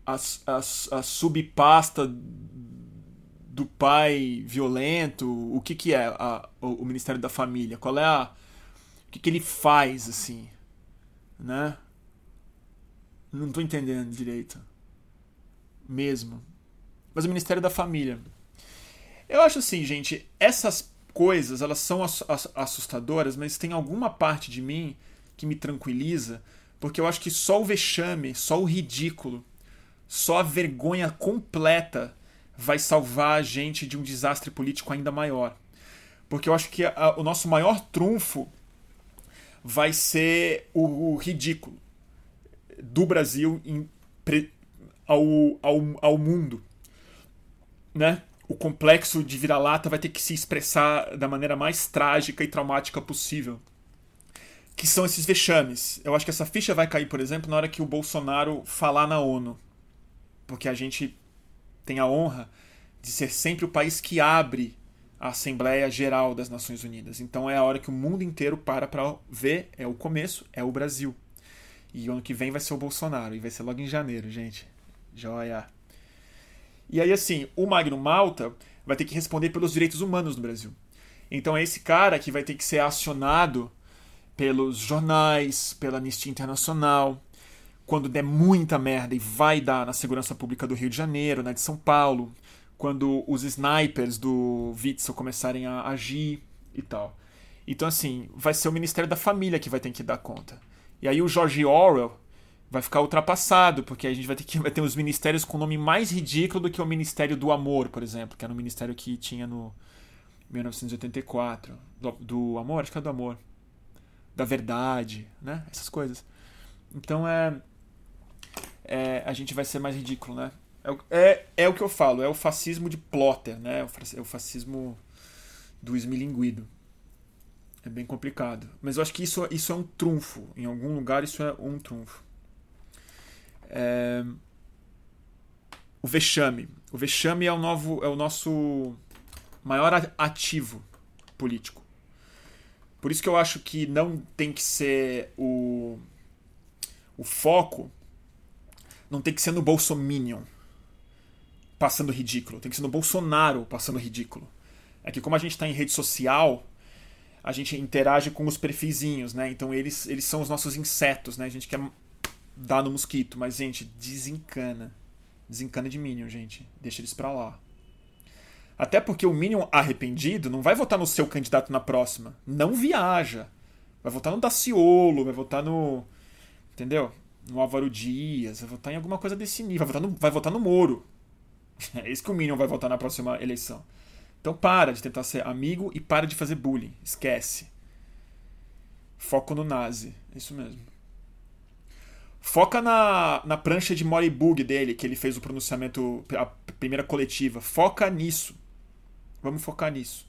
a, a, a subpasta do pai violento, o que que é a, o, o Ministério da Família? Qual é a o que que ele faz assim, né? Não tô entendendo direito. Mesmo. Mas o Ministério da Família. Eu acho assim, gente, essas coisas, elas são assustadoras, mas tem alguma parte de mim que me tranquiliza, porque eu acho que só o vexame, só o ridículo, só a vergonha completa vai salvar a gente de um desastre político ainda maior. Porque eu acho que a, o nosso maior trunfo vai ser o, o ridículo do Brasil em, ao, ao, ao mundo. Né? O complexo de vira-lata vai ter que se expressar da maneira mais trágica e traumática possível. Que são esses vexames. Eu acho que essa ficha vai cair, por exemplo, na hora que o Bolsonaro falar na ONU. Porque a gente tem a honra de ser sempre o país que abre a Assembleia Geral das Nações Unidas. Então é a hora que o mundo inteiro para para ver, é o começo, é o Brasil. E o ano que vem vai ser o Bolsonaro, e vai ser logo em janeiro, gente. Joia. E aí, assim, o Magno Malta vai ter que responder pelos direitos humanos no Brasil. Então é esse cara que vai ter que ser acionado pelos jornais, pela Anistia Internacional, quando der muita merda e vai dar na segurança pública do Rio de Janeiro, na de São Paulo, quando os snipers do Witzel começarem a agir e tal. Então, assim, vai ser o Ministério da Família que vai ter que dar conta. E aí o George Orwell vai ficar ultrapassado, porque a gente vai ter que vai ter os ministérios com nome mais ridículo do que o Ministério do Amor, por exemplo, que era um ministério que tinha no 1984. Do, do amor? Acho que é do amor. Da verdade, né? Essas coisas. Então é, é. A gente vai ser mais ridículo, né? É, é, é o que eu falo, é o fascismo de plotter, né? É o fascismo do esmilinguido. É bem complicado. Mas eu acho que isso, isso é um trunfo. Em algum lugar isso é um trunfo. É... O vexame. O vexame é o, novo, é o nosso maior ativo político. Por isso que eu acho que não tem que ser o, o foco, não tem que ser no Bolsominion passando ridículo, tem que ser no Bolsonaro passando ridículo. É que como a gente está em rede social, a gente interage com os perfizinhos, né? Então eles, eles são os nossos insetos, né? A gente quer dar no mosquito, mas, gente, desencana. Desencana de Minion, gente. Deixa eles pra lá. Até porque o Minion arrependido não vai votar no seu candidato na próxima. Não viaja. Vai votar no Daciolo, vai votar no. Entendeu? No Álvaro Dias, vai votar em alguma coisa desse nível. Vai votar no, vai votar no Moro. É isso que o Minion vai votar na próxima eleição. Então para de tentar ser amigo e para de fazer bullying. Esquece. Foco no nazi. Isso mesmo. Foca na, na prancha de Moribug dele, que ele fez o pronunciamento, a primeira coletiva. Foca nisso. Vamos focar nisso.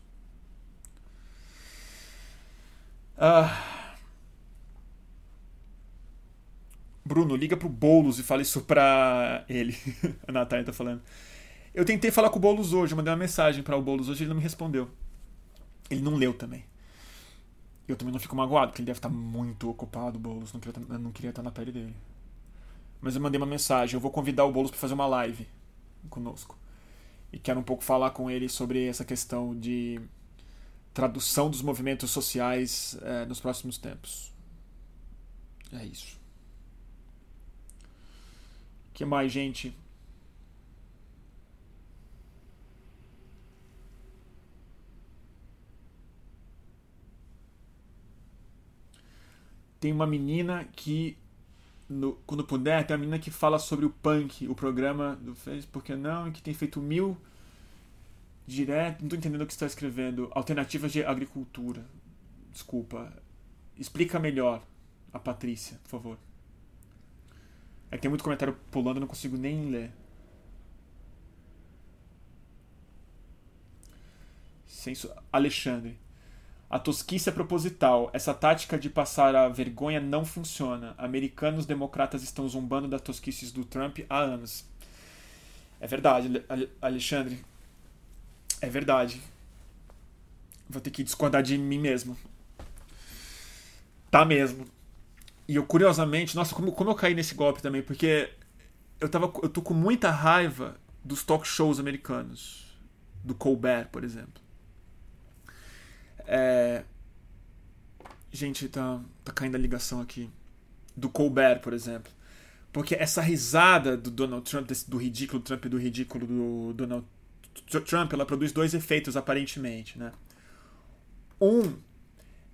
Ah. Bruno, liga pro Boulos e fala isso pra ele. a Natália tá falando. Eu tentei falar com o Boulos hoje, mandei uma mensagem para o Boulos hoje, ele não me respondeu. Ele não leu também. Eu também não fico magoado, porque ele deve estar muito ocupado, o Boulos. Não queria, não queria estar na pele dele. Mas eu mandei uma mensagem. Eu vou convidar o Boulos para fazer uma live conosco. E quero um pouco falar com ele sobre essa questão de tradução dos movimentos sociais é, nos próximos tempos. É isso. O que mais, gente? Tem uma menina que no, quando puder, tem uma menina que fala sobre o punk, o programa do Fez Por que não, e que tem feito mil direto. Não tô entendendo o que está escrevendo. Alternativas de agricultura. Desculpa. Explica melhor a Patrícia, por favor. É que tem muito comentário pulando, não consigo nem ler. Senso... Alexandre. A tosquice é proposital. Essa tática de passar a vergonha não funciona. Americanos democratas estão zombando da tosquices do Trump há anos. É verdade, Alexandre. É verdade. Vou ter que discordar de mim mesmo. Tá mesmo. E eu, curiosamente, nossa, como, como eu caí nesse golpe também, porque eu, tava, eu tô com muita raiva dos talk shows americanos. Do Colbert, por exemplo. É... Gente, tá, tá caindo a ligação aqui. Do Colbert, por exemplo. Porque essa risada do Donald Trump, do ridículo Trump e do ridículo do Donald Trump, ela produz dois efeitos aparentemente, né? Um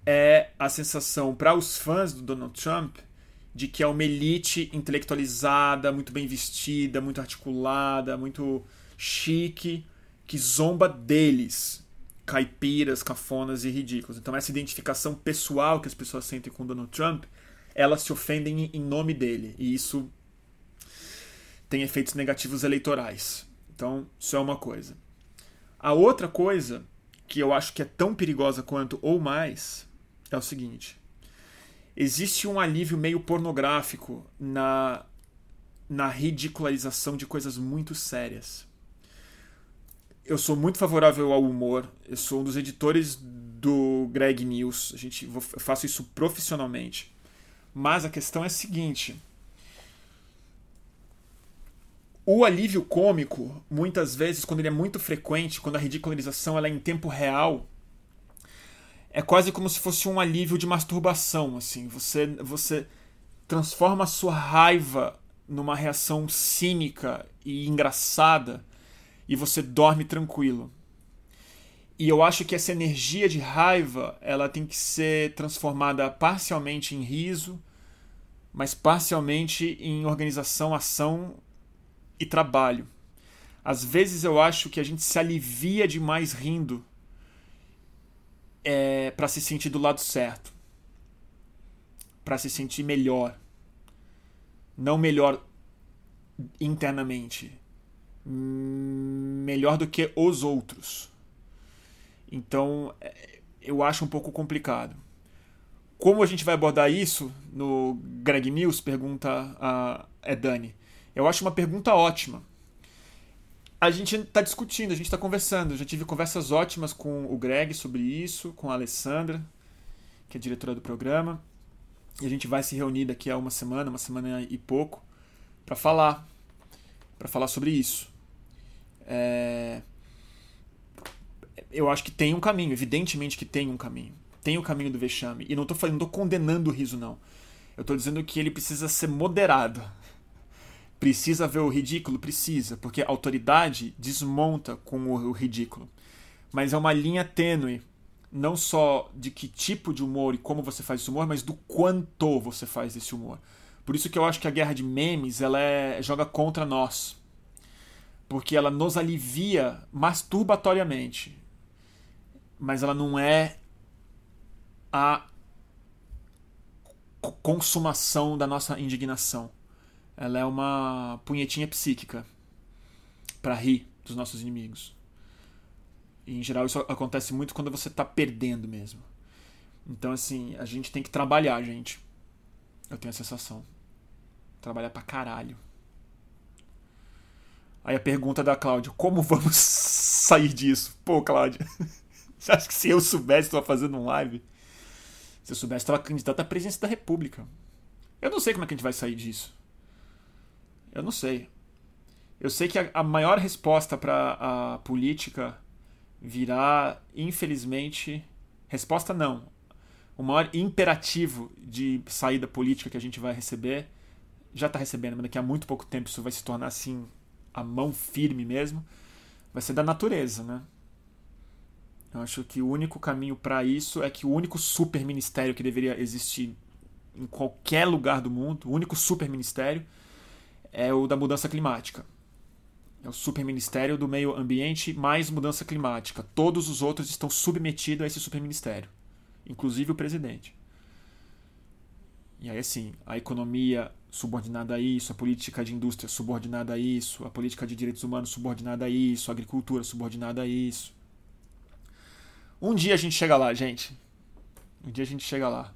é a sensação para os fãs do Donald Trump de que é uma elite intelectualizada, muito bem vestida, muito articulada, muito chique, que zomba deles, caipiras, cafonas e ridículos. Então essa identificação pessoal que as pessoas sentem com Donald Trump, elas se ofendem em nome dele, e isso tem efeitos negativos eleitorais. Então, isso é uma coisa. A outra coisa que eu acho que é tão perigosa quanto ou mais é o seguinte: existe um alívio meio pornográfico na, na ridicularização de coisas muito sérias. Eu sou muito favorável ao humor, eu sou um dos editores do Greg News, a gente, eu faço isso profissionalmente. Mas a questão é a seguinte: o alívio cômico, muitas vezes, quando ele é muito frequente, quando a ridicularização ela é em tempo real, é quase como se fosse um alívio de masturbação, assim. Você você transforma a sua raiva numa reação cínica e engraçada e você dorme tranquilo. E eu acho que essa energia de raiva, ela tem que ser transformada parcialmente em riso, mas parcialmente em organização, ação e trabalho. Às vezes eu acho que a gente se alivia demais rindo é, para se sentir do lado certo, para se sentir melhor, não melhor internamente, melhor do que os outros. Então é, eu acho um pouco complicado. Como a gente vai abordar isso no Greg News? Pergunta a é Dani. Eu acho uma pergunta ótima a gente está discutindo, a gente está conversando. Já tive conversas ótimas com o Greg sobre isso, com a Alessandra, que é diretora do programa. E a gente vai se reunir daqui a uma semana, uma semana e pouco, para falar, para falar sobre isso. É... Eu acho que tem um caminho, evidentemente que tem um caminho. Tem o caminho do vexame. E não estou falando, não tô condenando o riso, não. Eu estou dizendo que ele precisa ser moderado. Precisa ver o ridículo? Precisa, porque a autoridade desmonta com o ridículo. Mas é uma linha tênue, não só de que tipo de humor e como você faz esse humor, mas do quanto você faz esse humor. Por isso que eu acho que a guerra de memes ela é, joga contra nós. Porque ela nos alivia masturbatoriamente. Mas ela não é a consumação da nossa indignação ela é uma punhetinha psíquica para rir dos nossos inimigos. E, em geral, isso acontece muito quando você tá perdendo mesmo. Então, assim, a gente tem que trabalhar, gente. Eu tenho a sensação. Trabalhar pra caralho. Aí a pergunta da Cláudia: como vamos sair disso? Pô, Cláudia, você acha que se eu soubesse que fazendo um live, se eu soubesse, estava candidato à presidência da República? Eu não sei como é que a gente vai sair disso. Eu não sei. Eu sei que a, a maior resposta para a política virá, infelizmente. Resposta não. O maior imperativo de saída política que a gente vai receber, já está recebendo, mas daqui a muito pouco tempo isso vai se tornar assim, a mão firme mesmo, vai ser da natureza, né? Eu acho que o único caminho para isso é que o único super ministério que deveria existir em qualquer lugar do mundo, o único super ministério, é o da mudança climática. É o superministério do meio ambiente mais mudança climática. Todos os outros estão submetidos a esse superministério, inclusive o presidente. E aí, assim, a economia subordinada a isso, a política de indústria subordinada a isso, a política de direitos humanos subordinada a isso, a agricultura subordinada a isso. Um dia a gente chega lá, gente. Um dia a gente chega lá.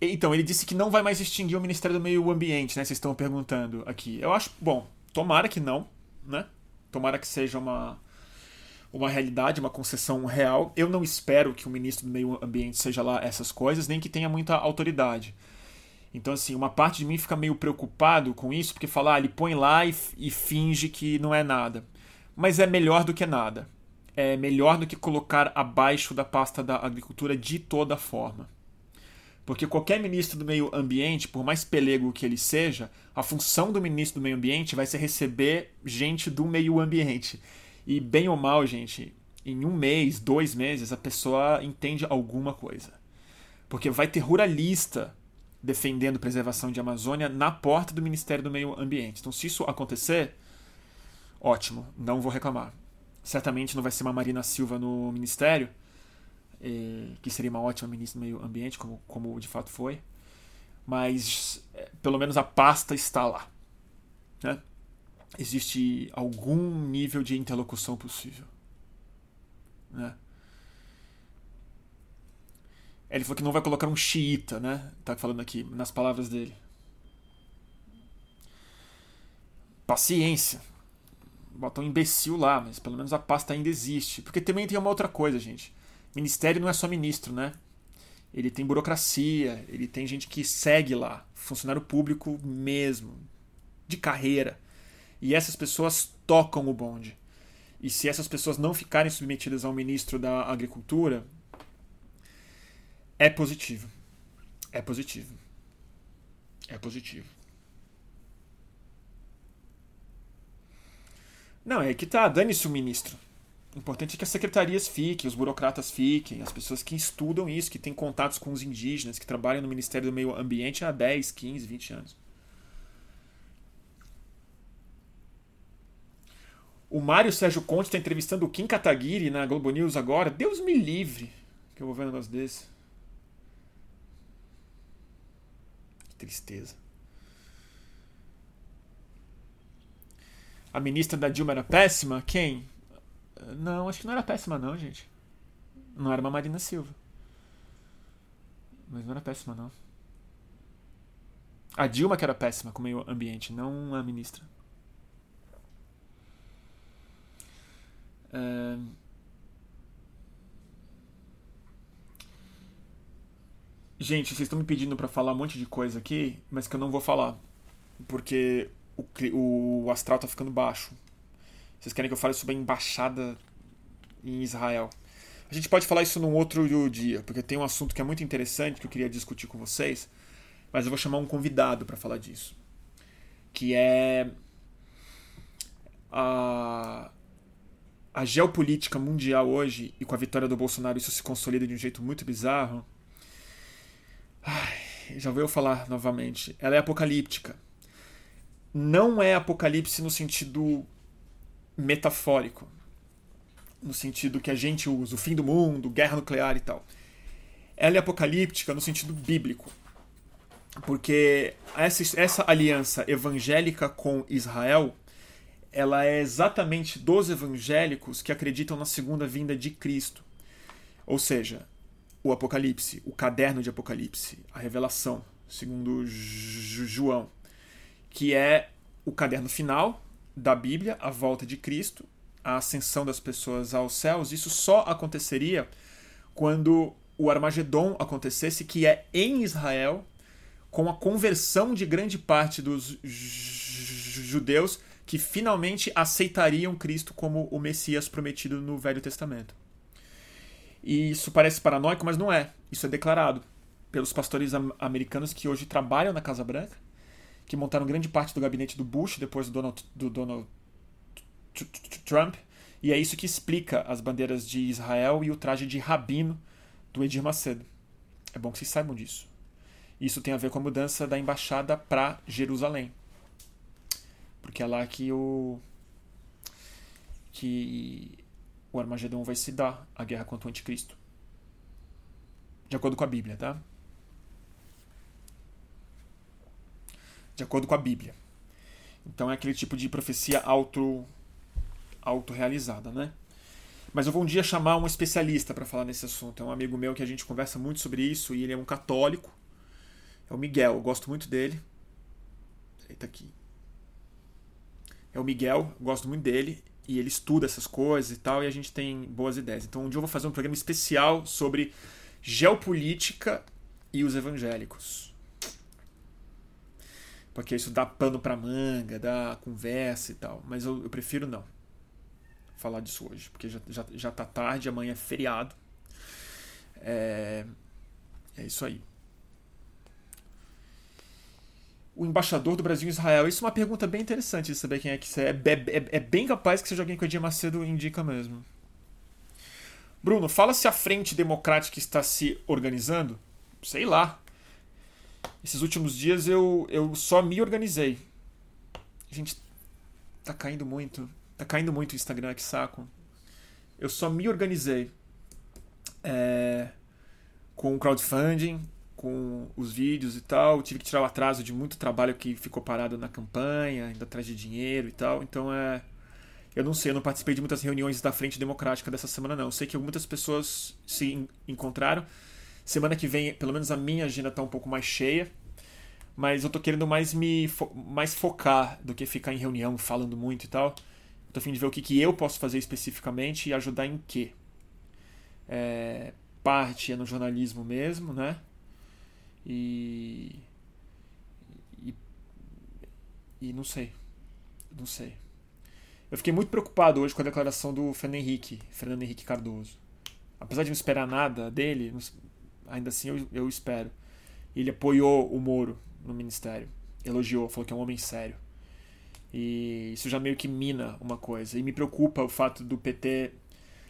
Então, ele disse que não vai mais extinguir o Ministério do Meio Ambiente, né? Vocês estão perguntando aqui. Eu acho, bom, tomara que não, né? Tomara que seja uma, uma realidade, uma concessão real. Eu não espero que o ministro do Meio Ambiente seja lá essas coisas, nem que tenha muita autoridade. Então, assim, uma parte de mim fica meio preocupado com isso, porque falar, ah, ele põe lá e, e finge que não é nada. Mas é melhor do que nada. é melhor do que colocar abaixo da pasta da agricultura de toda forma. Porque qualquer ministro do meio ambiente, por mais pelego que ele seja, a função do ministro do meio ambiente vai ser receber gente do meio ambiente. E bem ou mal, gente, em um mês, dois meses, a pessoa entende alguma coisa. Porque vai ter ruralista defendendo preservação de Amazônia na porta do Ministério do Meio Ambiente. Então, se isso acontecer, ótimo, não vou reclamar. Certamente não vai ser uma Marina Silva no ministério, eh, que seria uma ótima ministra do Meio Ambiente, como, como de fato foi. Mas eh, pelo menos a pasta está lá. Né? Existe algum nível de interlocução possível. Né? Ele falou que não vai colocar um xiita, né? Tá falando aqui, nas palavras dele. Paciência. Bota um imbecil lá, mas pelo menos a pasta ainda existe. Porque também tem uma outra coisa, gente. Ministério não é só ministro, né? Ele tem burocracia, ele tem gente que segue lá, funcionário público mesmo, de carreira. E essas pessoas tocam o bonde. E se essas pessoas não ficarem submetidas ao ministro da Agricultura, é positivo. É positivo. É positivo. Não, é que tá, dane-se o ministro. O importante é que as secretarias fiquem, os burocratas fiquem, as pessoas que estudam isso, que têm contatos com os indígenas, que trabalham no Ministério do Meio Ambiente há 10, 15, 20 anos. O Mário Sérgio Conte está entrevistando o Kim Kataguiri na Globo News agora. Deus me livre que eu vou ver um negócio desse. Que tristeza. A ministra da Dilma era péssima? Quem? Não, acho que não era péssima, não, gente. Não era uma Marina Silva. Mas não era péssima, não. A Dilma que era péssima com o meio ambiente, não a ministra. Gente, vocês estão me pedindo para falar um monte de coisa aqui, mas que eu não vou falar. Porque o, o astral tá ficando baixo. Vocês querem que eu fale sobre a embaixada em Israel? A gente pode falar isso num outro dia, porque tem um assunto que é muito interessante que eu queria discutir com vocês, mas eu vou chamar um convidado para falar disso. Que é a, a geopolítica mundial hoje, e com a vitória do Bolsonaro isso se consolida de um jeito muito bizarro. Ai, já vou falar novamente. Ela é apocalíptica. Não é apocalipse no sentido metafórico, no sentido que a gente usa, o fim do mundo, guerra nuclear e tal. Ela é apocalíptica no sentido bíblico, porque essa, essa aliança evangélica com Israel ela é exatamente dos evangélicos que acreditam na segunda vinda de Cristo. Ou seja, o Apocalipse, o caderno de Apocalipse, a revelação, segundo João, que é o caderno final da Bíblia, a volta de Cristo, a ascensão das pessoas aos céus, isso só aconteceria quando o Armagedon acontecesse, que é em Israel, com a conversão de grande parte dos judeus que finalmente aceitariam Cristo como o Messias prometido no Velho Testamento. E isso parece paranoico, mas não é. Isso é declarado pelos pastores americanos que hoje trabalham na Casa Branca que montaram grande parte do gabinete do Bush depois do Donald, do Donald Trump. E é isso que explica as bandeiras de Israel e o traje de rabino do Edir Macedo. É bom que vocês saibam disso. Isso tem a ver com a mudança da embaixada para Jerusalém. Porque é lá que o que o Armagedon vai se dar, a guerra contra o anticristo. De acordo com a Bíblia, tá? de acordo com a Bíblia. Então é aquele tipo de profecia auto autorrealizada, né? Mas eu vou um dia chamar um especialista para falar nesse assunto. É um amigo meu que a gente conversa muito sobre isso e ele é um católico. É o Miguel, eu gosto muito dele. Ele tá aqui. É o Miguel, gosto muito dele e ele estuda essas coisas e tal e a gente tem boas ideias. Então um dia eu vou fazer um programa especial sobre geopolítica e os evangélicos porque isso dá pano para manga, dá conversa e tal. Mas eu, eu prefiro não. falar disso hoje, porque já, já, já tá tarde, amanhã é feriado. É, é isso aí. O embaixador do Brasil em Israel. Isso é uma pergunta bem interessante de saber quem é que é. É, é, é bem capaz que seja alguém que o Edir Macedo indica mesmo. Bruno, fala se a frente democrática está se organizando. Sei lá. Esses últimos dias eu, eu só me organizei. Gente, tá caindo muito. Tá caindo muito o Instagram, que saco. Eu só me organizei. É, com crowdfunding, com os vídeos e tal. Tive que tirar o atraso de muito trabalho que ficou parado na campanha, ainda atrás de dinheiro e tal. Então é. Eu não sei, eu não participei de muitas reuniões da Frente Democrática dessa semana, não. Eu sei que muitas pessoas se encontraram. Semana que vem, pelo menos a minha agenda tá um pouco mais cheia. Mas eu tô querendo mais me fo mais focar do que ficar em reunião falando muito e tal. Tô a fim de ver o que, que eu posso fazer especificamente e ajudar em quê. É, parte é no jornalismo mesmo, né? E, e. E não sei. Não sei. Eu fiquei muito preocupado hoje com a declaração do Fernando Henrique, Fernando Henrique Cardoso. Apesar de não esperar nada dele, ainda assim eu, eu espero. Ele apoiou o Moro no ministério. Elogiou, falou que é um homem sério. E isso já meio que mina uma coisa. E me preocupa o fato do PT.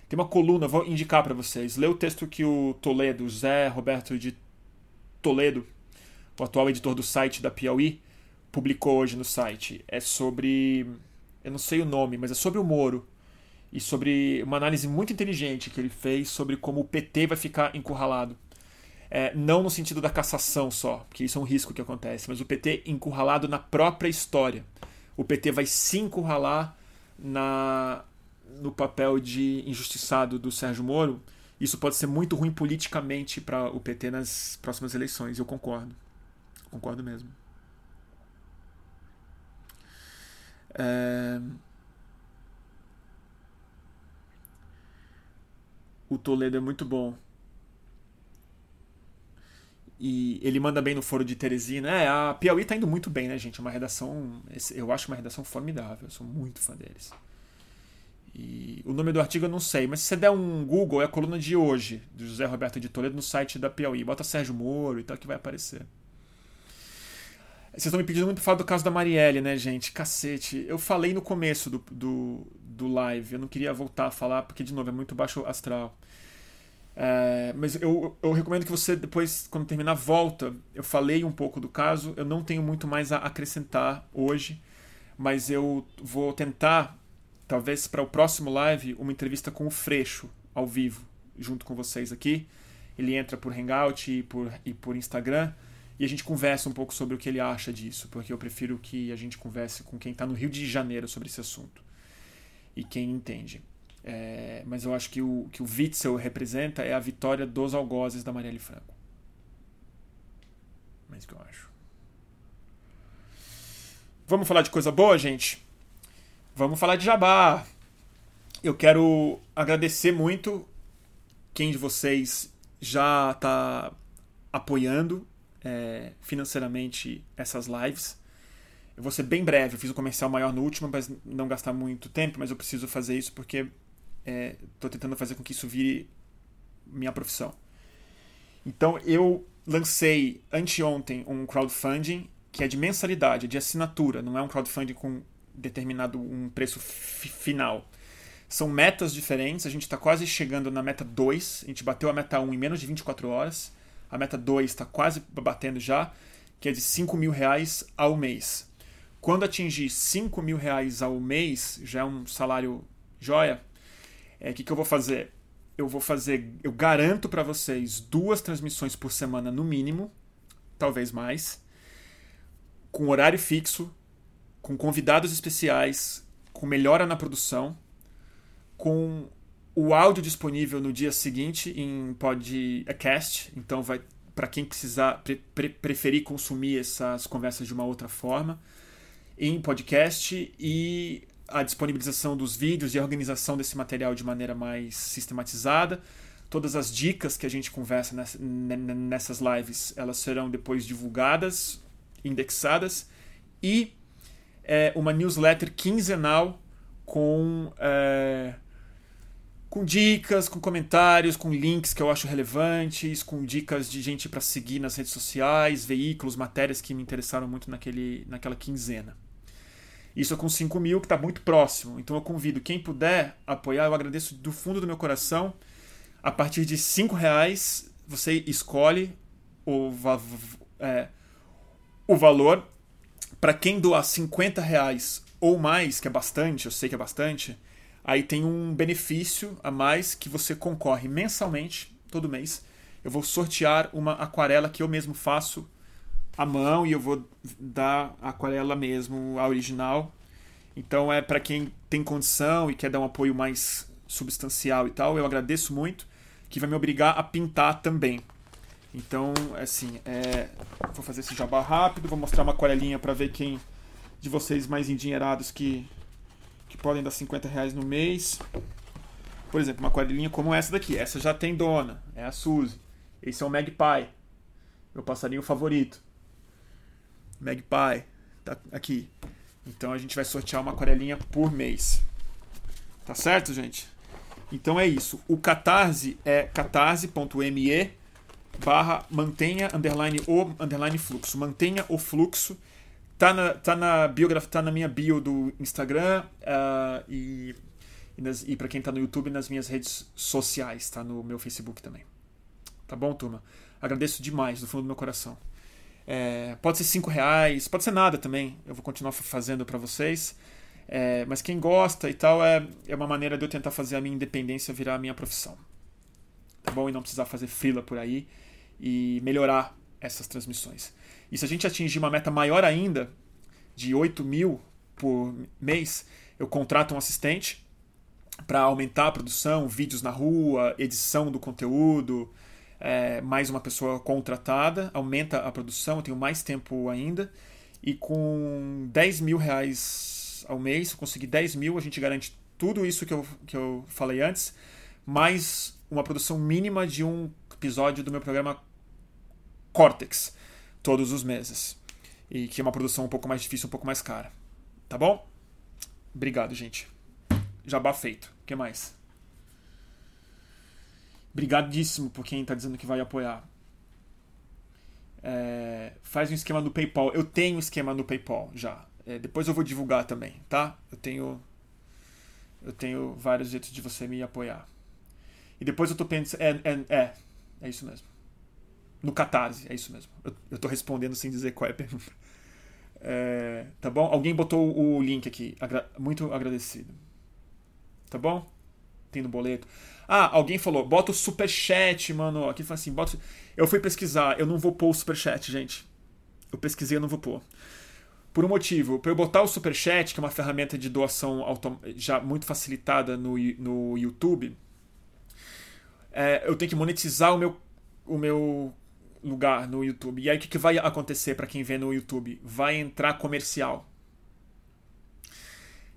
Tem uma coluna, vou indicar para vocês. Lê o texto que o Toledo, Zé Roberto de Toledo, o atual editor do site da Piauí, publicou hoje no site. É sobre. Eu não sei o nome, mas é sobre o Moro. E sobre uma análise muito inteligente que ele fez sobre como o PT vai ficar encurralado. É, não no sentido da cassação só, porque isso é um risco que acontece, mas o PT encurralado na própria história. O PT vai se encurralar na, no papel de injustiçado do Sérgio Moro. Isso pode ser muito ruim politicamente para o PT nas próximas eleições. Eu concordo. Concordo mesmo. É... O Toledo é muito bom. E ele manda bem no foro de Teresina. É, a Piauí tá indo muito bem, né, gente? É uma redação. Eu acho uma redação formidável. Eu sou muito fã deles. E o nome do artigo eu não sei, mas se você der um Google, é a coluna de hoje, do José Roberto de Toledo, no site da Piauí. Bota Sérgio Moro e tal, que vai aparecer. Vocês estão me pedindo muito pra falar do caso da Marielle, né, gente? Cacete. Eu falei no começo do, do, do live, eu não queria voltar a falar, porque, de novo, é muito baixo astral. É, mas eu, eu recomendo que você depois, quando terminar, volta. Eu falei um pouco do caso, eu não tenho muito mais a acrescentar hoje, mas eu vou tentar, talvez para o próximo live, uma entrevista com o Freixo, ao vivo, junto com vocês aqui. Ele entra por Hangout e por, e por Instagram e a gente conversa um pouco sobre o que ele acha disso, porque eu prefiro que a gente converse com quem está no Rio de Janeiro sobre esse assunto e quem entende. É, mas eu acho que o que o Witzel representa é a vitória dos algozes da Marielle Franco. É isso que eu acho. Vamos falar de coisa boa, gente? Vamos falar de jabá. Eu quero agradecer muito quem de vocês já está apoiando é, financeiramente essas lives. Eu vou ser bem breve, eu fiz um comercial maior no último, mas não gastar muito tempo, mas eu preciso fazer isso porque estou é, tentando fazer com que isso vire minha profissão. Então eu lancei anteontem um crowdfunding que é de mensalidade, de assinatura, não é um crowdfunding com determinado um preço final. São metas diferentes, a gente está quase chegando na meta 2, a gente bateu a meta 1 em menos de 24 horas, a meta 2 está quase batendo já, que é de 5 mil reais ao mês. Quando atingir 5 mil reais ao mês, já é um salário joia, é, que, que eu vou fazer? Eu vou fazer, eu garanto para vocês duas transmissões por semana no mínimo, talvez mais, com horário fixo, com convidados especiais, com melhora na produção, com o áudio disponível no dia seguinte em podcast, então vai para quem precisar pre, pre, preferir consumir essas conversas de uma outra forma em podcast e a disponibilização dos vídeos e a organização desse material de maneira mais sistematizada. Todas as dicas que a gente conversa nessas lives, elas serão depois divulgadas, indexadas e é, uma newsletter quinzenal com é, com dicas, com comentários, com links que eu acho relevantes, com dicas de gente para seguir nas redes sociais, veículos, matérias que me interessaram muito naquele, naquela quinzena. Isso com 5 mil, que está muito próximo. Então eu convido quem puder apoiar, eu agradeço do fundo do meu coração. A partir de 5 reais, você escolhe o, é, o valor. Para quem doar 50 reais ou mais, que é bastante, eu sei que é bastante, Aí tem um benefício a mais que você concorre mensalmente, todo mês. Eu vou sortear uma aquarela que eu mesmo faço à mão e eu vou dar a aquarela mesmo, a original. Então é para quem tem condição e quer dar um apoio mais substancial e tal, eu agradeço muito, que vai me obrigar a pintar também. Então, assim, é... vou fazer esse jabá rápido, vou mostrar uma aquarelinha para ver quem de vocês mais endinheirados que que podem dar 50 reais no mês. Por exemplo, uma quadrilhinha como essa daqui. Essa já tem dona, é a Suzy. Esse é o Magpie, meu passarinho favorito. Magpie, tá aqui. Então a gente vai sortear uma aquarelinha por mês. Tá certo, gente? Então é isso. O Catarse é catarse.me barra mantenha underline o underline fluxo. Mantenha o fluxo. Tá na, tá na biografia, tá na minha bio do Instagram uh, e, e, e para quem tá no YouTube, nas minhas redes sociais, tá no meu Facebook também. Tá bom, turma? Agradeço demais do fundo do meu coração. É, pode ser cinco reais, pode ser nada também. Eu vou continuar fazendo para vocês. É, mas quem gosta e tal é, é uma maneira de eu tentar fazer a minha independência virar a minha profissão. Tá bom? E não precisar fazer frila por aí e melhorar essas transmissões. E se a gente atingir uma meta maior ainda, de 8 mil por mês, eu contrato um assistente para aumentar a produção, vídeos na rua, edição do conteúdo, é, mais uma pessoa contratada, aumenta a produção, eu tenho mais tempo ainda. E com 10 mil reais ao mês, se eu conseguir 10 mil, a gente garante tudo isso que eu, que eu falei antes, mais uma produção mínima de um episódio do meu programa Cortex todos os meses. E que é uma produção um pouco mais difícil, um pouco mais cara. Tá bom? Obrigado, gente. Jabá feito. O que mais? Obrigadíssimo por quem está dizendo que vai apoiar. É, faz um esquema no PayPal. Eu tenho esquema no PayPal já. É, depois eu vou divulgar também, tá? Eu tenho eu tenho vários jeitos de você me apoiar. E depois eu tô pensando. É, é, é, é isso mesmo. No Catarse, é isso mesmo. Eu, eu tô respondendo sem dizer qual é a pergunta. É, tá bom? Alguém botou o link aqui. Agra muito agradecido. Tá bom? Tem no boleto. Ah, alguém falou, bota o superchat, mano. Aqui fala assim, bota. Eu fui pesquisar, eu não vou pôr o superchat, gente. Eu pesquisei, eu não vou pôr. Por um motivo, para eu botar o superchat, que é uma ferramenta de doação já muito facilitada no, no YouTube, é, eu tenho que monetizar o meu, o meu lugar no YouTube. E aí o que, que vai acontecer para quem vê no YouTube? Vai entrar comercial.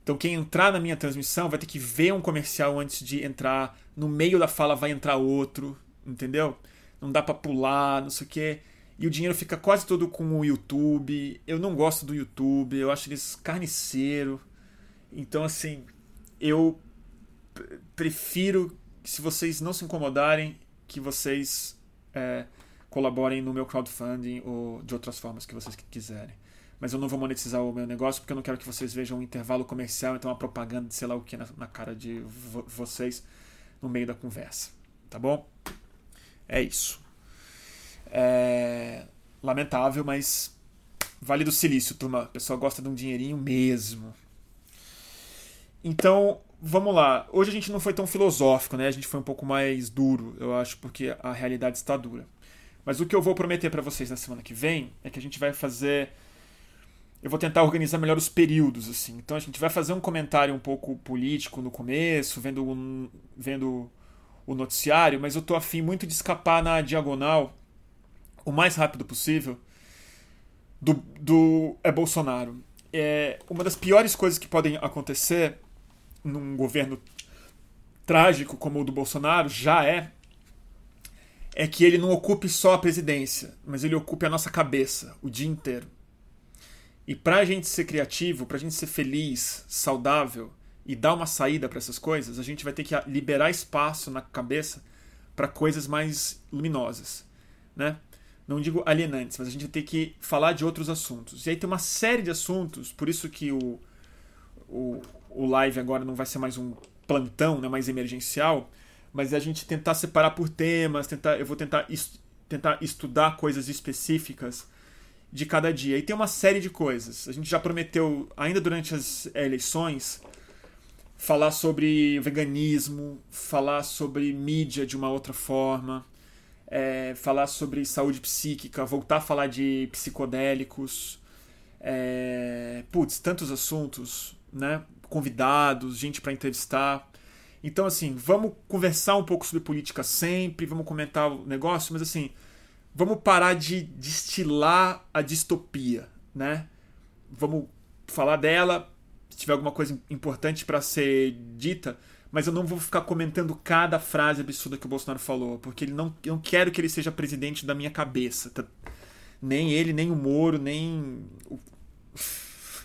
Então quem entrar na minha transmissão vai ter que ver um comercial antes de entrar. No meio da fala vai entrar outro, entendeu? Não dá para pular, não sei o quê. E o dinheiro fica quase todo com o YouTube. Eu não gosto do YouTube, eu acho eles carniceiro. Então assim, eu prefiro se vocês não se incomodarem, que vocês é, colaborem no meu crowdfunding ou de outras formas que vocês quiserem. Mas eu não vou monetizar o meu negócio porque eu não quero que vocês vejam um intervalo comercial, então uma propaganda de sei lá o que na, na cara de vo vocês no meio da conversa. Tá bom? É isso. É... Lamentável, mas vale do silício, turma. O pessoal gosta de um dinheirinho mesmo. Então, vamos lá. Hoje a gente não foi tão filosófico, né? A gente foi um pouco mais duro, eu acho, porque a realidade está dura. Mas o que eu vou prometer para vocês na semana que vem é que a gente vai fazer. Eu vou tentar organizar melhor os períodos, assim. Então a gente vai fazer um comentário um pouco político no começo, vendo, um, vendo o noticiário, mas eu tô afim muito de escapar na diagonal o mais rápido possível do, do é Bolsonaro. É uma das piores coisas que podem acontecer num governo trágico como o do Bolsonaro já é é que ele não ocupe só a presidência, mas ele ocupe a nossa cabeça o dia inteiro. E para a gente ser criativo, para a gente ser feliz, saudável e dar uma saída para essas coisas, a gente vai ter que liberar espaço na cabeça para coisas mais luminosas, né? Não digo alienantes, mas a gente vai ter que falar de outros assuntos. E aí tem uma série de assuntos, por isso que o, o, o live agora não vai ser mais um plantão, né, mais emergencial, mas é a gente tentar separar por temas, tentar, eu vou tentar, est tentar estudar coisas específicas de cada dia. E tem uma série de coisas. A gente já prometeu, ainda durante as eleições, falar sobre veganismo, falar sobre mídia de uma outra forma, é, falar sobre saúde psíquica, voltar a falar de psicodélicos, é, putz, tantos assuntos, né? Convidados, gente para entrevistar. Então, assim, vamos conversar um pouco sobre política sempre, vamos comentar o negócio, mas assim, vamos parar de destilar a distopia, né? Vamos falar dela, se tiver alguma coisa importante para ser dita, mas eu não vou ficar comentando cada frase absurda que o Bolsonaro falou, porque ele não, eu não quero que ele seja presidente da minha cabeça. Tá? Nem ele, nem o Moro, nem, o...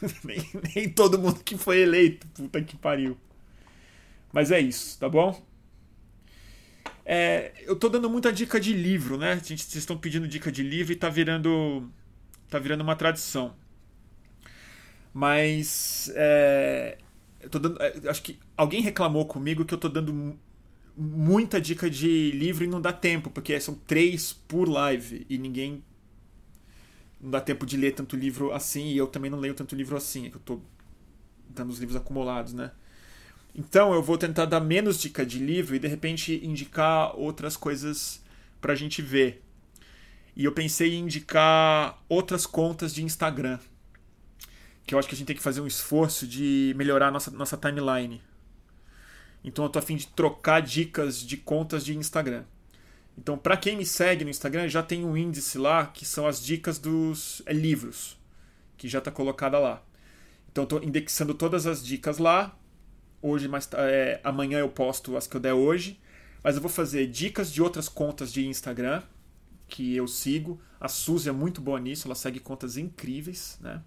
nem, nem todo mundo que foi eleito. Puta que pariu. Mas é isso, tá bom? É, eu tô dando muita dica de livro, né? Vocês estão pedindo dica de livro e tá virando, tá virando uma tradição. Mas é, eu tô dando, é, acho que alguém reclamou comigo que eu tô dando muita dica de livro e não dá tempo, porque são três por live e ninguém não dá tempo de ler tanto livro assim e eu também não leio tanto livro assim, é que eu tô dando os livros acumulados, né? Então eu vou tentar dar menos dica de livro e de repente indicar outras coisas pra gente ver. E eu pensei em indicar outras contas de Instagram que eu acho que a gente tem que fazer um esforço de melhorar nossa, nossa timeline. Então eu tô a fim de trocar dicas de contas de Instagram. Então, para quem me segue no Instagram, já tem um índice lá que são as dicas dos é, livros, que já está colocada lá. Então, estou indexando todas as dicas lá. Hoje, mais é, amanhã eu posto as que eu der hoje. Mas eu vou fazer dicas de outras contas de Instagram que eu sigo. A Suzy é muito boa nisso, ela segue contas incríveis, né?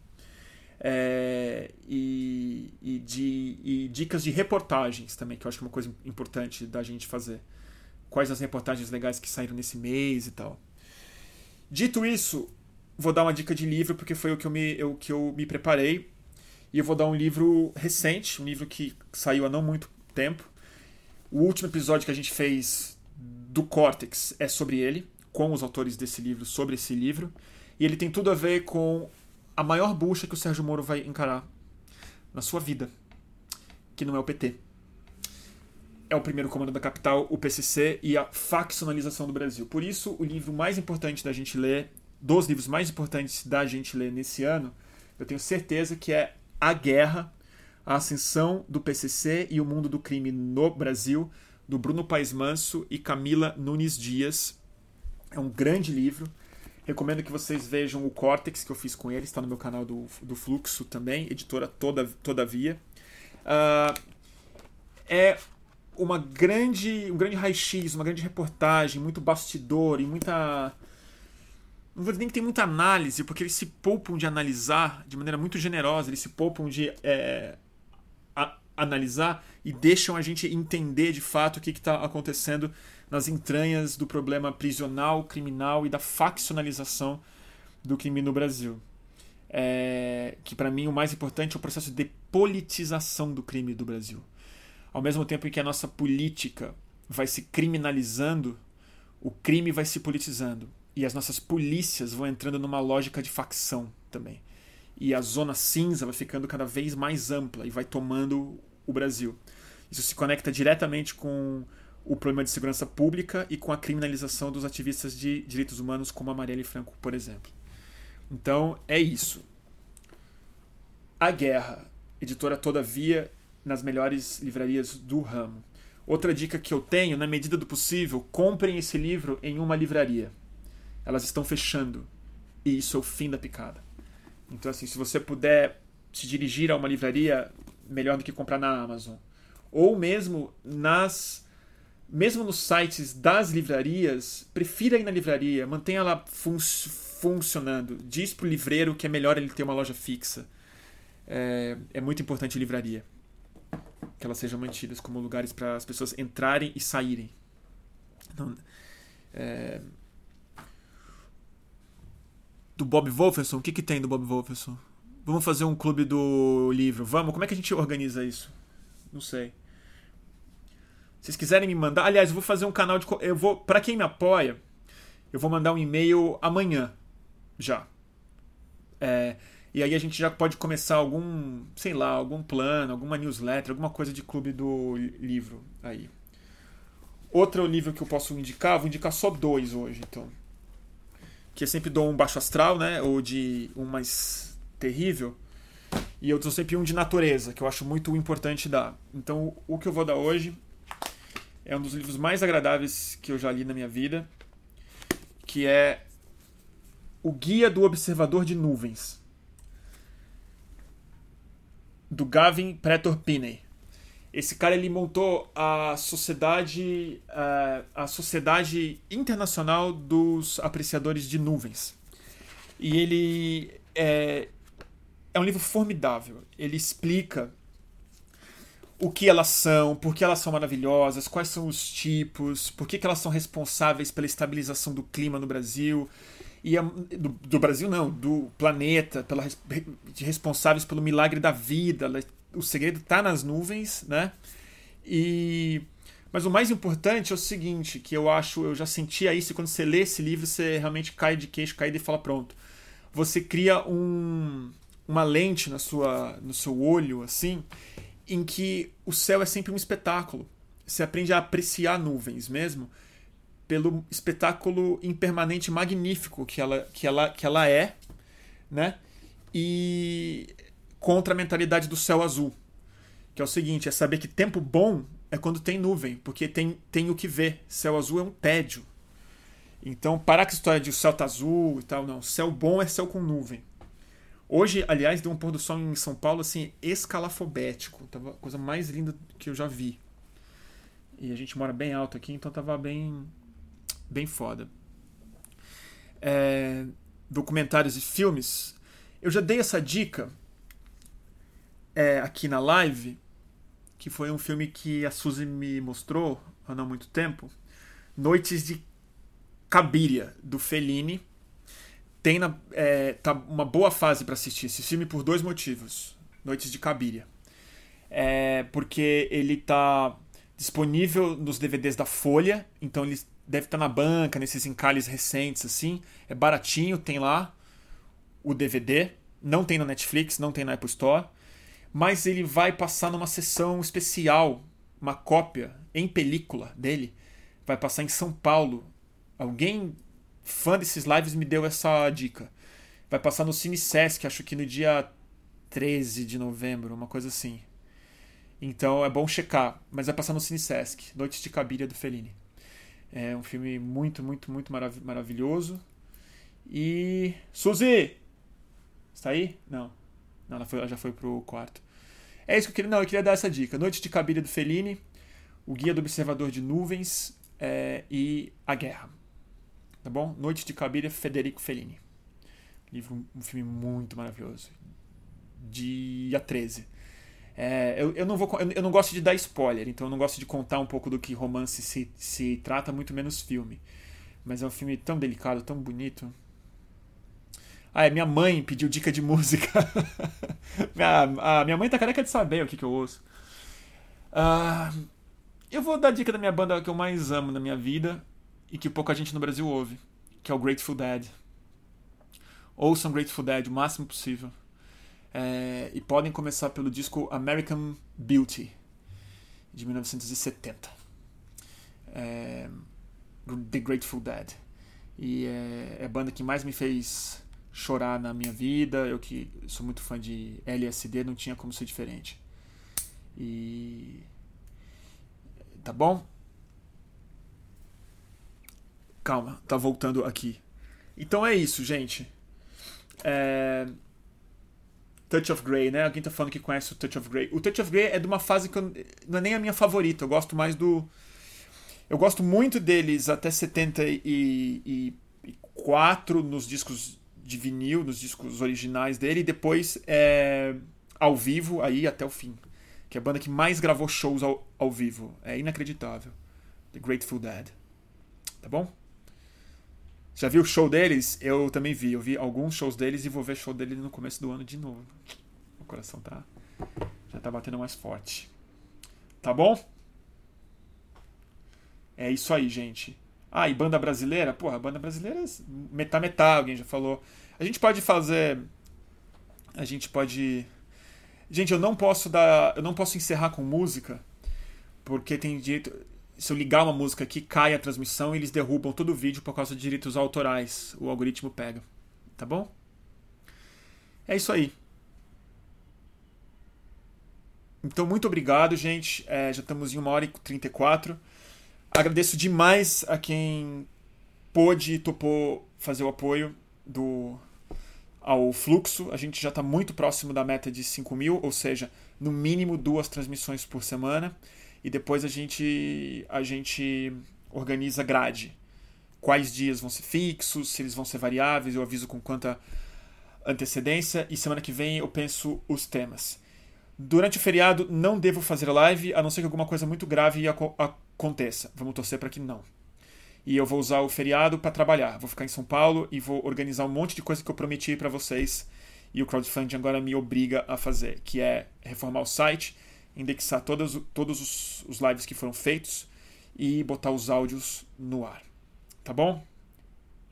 É, e, e, de, e dicas de reportagens também, que eu acho que é uma coisa importante da gente fazer. Quais as reportagens legais que saíram nesse mês e tal. Dito isso, vou dar uma dica de livro, porque foi o que eu me, o que eu me preparei. E eu vou dar um livro recente, um livro que saiu há não muito tempo. O último episódio que a gente fez do Cortex é sobre ele, com os autores desse livro, sobre esse livro. E ele tem tudo a ver com a maior bucha que o Sérgio Moro vai encarar na sua vida, que não é o PT. É o primeiro comando da capital, o PCC e a faccionalização do Brasil. Por isso, o livro mais importante da gente ler, dos livros mais importantes da gente ler nesse ano, eu tenho certeza que é A Guerra, a Ascensão do PCC e o Mundo do Crime no Brasil, do Bruno Paes Manso e Camila Nunes Dias. É um grande livro Recomendo que vocês vejam o Cortex que eu fiz com ele, está no meu canal do, do Fluxo também, editora toda, Todavia. Uh, é uma grande, um grande raio-x, uma grande reportagem, muito bastidor e muita. Não vou dizer nem que tem muita análise, porque eles se poupam de analisar de maneira muito generosa, eles se poupam de é, a, analisar e deixam a gente entender de fato o que está acontecendo nas entranhas do problema prisional, criminal e da faccionalização do crime no Brasil. É, que para mim o mais importante é o processo de politização do crime do Brasil. Ao mesmo tempo em que a nossa política vai se criminalizando, o crime vai se politizando. E as nossas polícias vão entrando numa lógica de facção também. E a zona cinza vai ficando cada vez mais ampla e vai tomando o Brasil. Isso se conecta diretamente com o problema de segurança pública e com a criminalização dos ativistas de direitos humanos, como a Marielle Franco, por exemplo. Então, é isso. A Guerra, editora Todavia, nas melhores livrarias do ramo. Outra dica que eu tenho, na medida do possível, comprem esse livro em uma livraria. Elas estão fechando. E isso é o fim da picada. Então, assim, se você puder se dirigir a uma livraria, melhor do que comprar na Amazon. Ou mesmo nas mesmo nos sites das livrarias, prefira ir na livraria, mantenha ela fun funcionando. Diz pro livreiro que é melhor ele ter uma loja fixa. É, é muito importante livraria. Que elas sejam mantidas como lugares para as pessoas entrarem e saírem. Então, é... Do Bob Wolferson, o que, que tem do Bob Wolferson? Vamos fazer um clube do livro. Vamos? Como é que a gente organiza isso? Não sei. Se vocês quiserem me mandar, aliás, eu vou fazer um canal de eu vou, para quem me apoia, eu vou mandar um e-mail amanhã já. É, e aí a gente já pode começar algum, sei lá, algum plano, alguma newsletter, alguma coisa de clube do livro aí. Outro livro que eu posso indicar, vou indicar só dois hoje, então. Que eu sempre dou um baixo astral, né? Ou de um mais terrível. E eu dou sempre um de natureza, que eu acho muito importante dar. Então, o que eu vou dar hoje é um dos livros mais agradáveis que eu já li na minha vida, que é O Guia do Observador de Nuvens, do Gavin Pretor Pinney. Esse cara ele montou a sociedade a sociedade internacional dos apreciadores de nuvens e ele é, é um livro formidável. Ele explica o que elas são, por que elas são maravilhosas, quais são os tipos, por que, que elas são responsáveis pela estabilização do clima no Brasil. E a, do, do, Brasil não, do planeta, pela, responsáveis pelo milagre da vida, o segredo está nas nuvens, né? E mas o mais importante é o seguinte, que eu acho, eu já sentia isso, quando você lê esse livro, você realmente cai de queixo caído e fala pronto. Você cria um, uma lente na sua, no seu olho, assim, em que o céu é sempre um espetáculo. Você aprende a apreciar nuvens mesmo pelo espetáculo impermanente magnífico que ela, que ela, que ela é, né? E contra a mentalidade do céu azul. Que é o seguinte, é saber que tempo bom é quando tem nuvem, porque tem, tem o que ver. Céu azul é um tédio. Então, parar com a história de o céu tá azul e tal, não. Céu bom é céu com nuvem. Hoje, aliás, deu um pôr do sol em São Paulo, assim, escalafobético. Tava a coisa mais linda que eu já vi. E a gente mora bem alto aqui, então tava bem, bem foda. É, documentários e filmes. Eu já dei essa dica é, aqui na live, que foi um filme que a Suzy me mostrou há não muito tempo. Noites de Cabiria, do Fellini. Tem na, é, tá uma boa fase para assistir esse filme por dois motivos. Noites de Cabiria. É, porque ele tá disponível nos DVDs da Folha, então ele deve estar tá na banca, nesses encalhes recentes assim. É baratinho, tem lá o DVD. Não tem na Netflix, não tem na Apple Store mas ele vai passar numa sessão especial, uma cópia em película dele, vai passar em São Paulo. Alguém fã desses lives me deu essa dica. Vai passar no Cine Sesc, acho que no dia 13 de novembro, uma coisa assim. Então é bom checar, mas vai passar no Cine Sesc, Noites de Cabiria do Fellini. É um filme muito, muito, muito marav maravilhoso. E. Suzy! Está aí? Não. Não, ela, foi, ela já foi pro quarto. É isso que eu queria. Não, eu queria dar essa dica. Noite de Cabida do Fellini, O Guia do Observador de Nuvens é, e A Guerra. Tá bom? Noite de Cabida, Federico Fellini. Livro, um filme muito maravilhoso. Dia 13. É, eu, eu, não vou, eu não gosto de dar spoiler, então eu não gosto de contar um pouco do que romance se, se trata, muito menos filme. Mas é um filme tão delicado, tão bonito. Ah, é, minha mãe pediu dica de música. a, minha mãe tá careca de saber o que, que eu ouço. Uh, eu vou dar dica da minha banda que eu mais amo na minha vida e que pouca gente no Brasil ouve, que é o Grateful Dead. Ouçam Grateful Dead o máximo possível. É, e podem começar pelo disco American Beauty, de 1970. É, The Grateful Dead. E é, é a banda que mais me fez chorar na minha vida. Eu que sou muito fã de LSD, não tinha como ser diferente. E. Tá bom? Calma, tá voltando aqui. Então é isso, gente. É... Touch of Grey, né? Alguém tá falando que conhece o Touch of Grey. O Touch of Grey é de uma fase que eu... não é nem a minha favorita. Eu gosto mais do. Eu gosto muito deles até 74 nos discos de vinil nos discos originais dele e depois é, ao vivo aí até o fim. que é a banda que mais gravou shows ao, ao vivo. É inacreditável. The Grateful Dead. Tá bom? Já viu o show deles? Eu também vi. Eu vi alguns shows deles e vou ver show dele no começo do ano de novo. O coração tá já tá batendo mais forte. Tá bom? É isso aí, gente. Ah, e banda brasileira? Porra, banda brasileira é metá metá, alguém já falou. A gente pode fazer a gente pode Gente, eu não posso dar, eu não posso encerrar com música, porque tem direito se eu ligar uma música aqui, cai a transmissão e eles derrubam todo o vídeo por causa de direitos autorais. O algoritmo pega. Tá bom? É isso aí. Então, muito obrigado, gente. É, já estamos em 1 hora e 34. Agradeço demais a quem pôde e topou fazer o apoio do ao fluxo. A gente já está muito próximo da meta de 5 mil, ou seja, no mínimo duas transmissões por semana e depois a gente a gente organiza grade. Quais dias vão ser fixos, se eles vão ser variáveis, eu aviso com quanta antecedência e semana que vem eu penso os temas. Durante o feriado não devo fazer live, a não ser que alguma coisa muito grave aconteça. Vamos torcer para que não. E eu vou usar o feriado para trabalhar. Vou ficar em São Paulo e vou organizar um monte de coisa que eu prometi para vocês e o crowdfunding agora me obriga a fazer, que é reformar o site indexar todos, todos os, os lives que foram feitos e botar os áudios no ar. Tá bom?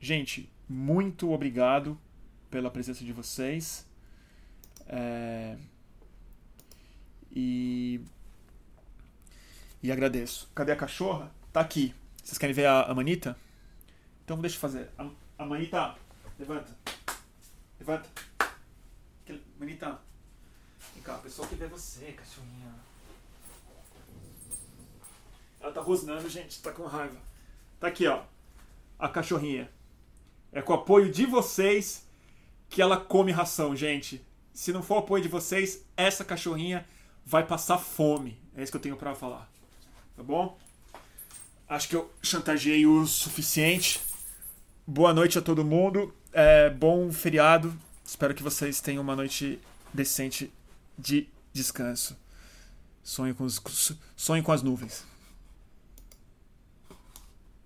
Gente, muito obrigado pela presença de vocês. É... E. E agradeço. Cadê a cachorra? Tá aqui. Vocês querem ver a, a Manita? Então deixa eu fazer. A, a Manita, levanta. Levanta. Manita. Pessoal que vê você, cachorrinha. Ela tá rosnando, gente, tá com raiva. Tá aqui, ó. A cachorrinha. É com o apoio de vocês que ela come ração, gente. Se não for o apoio de vocês, essa cachorrinha vai passar fome. É isso que eu tenho para falar. Tá bom? Acho que eu chantageei o suficiente. Boa noite a todo mundo. É, bom feriado. Espero que vocês tenham uma noite decente de descanso. Sonho com, os, sonho com as nuvens.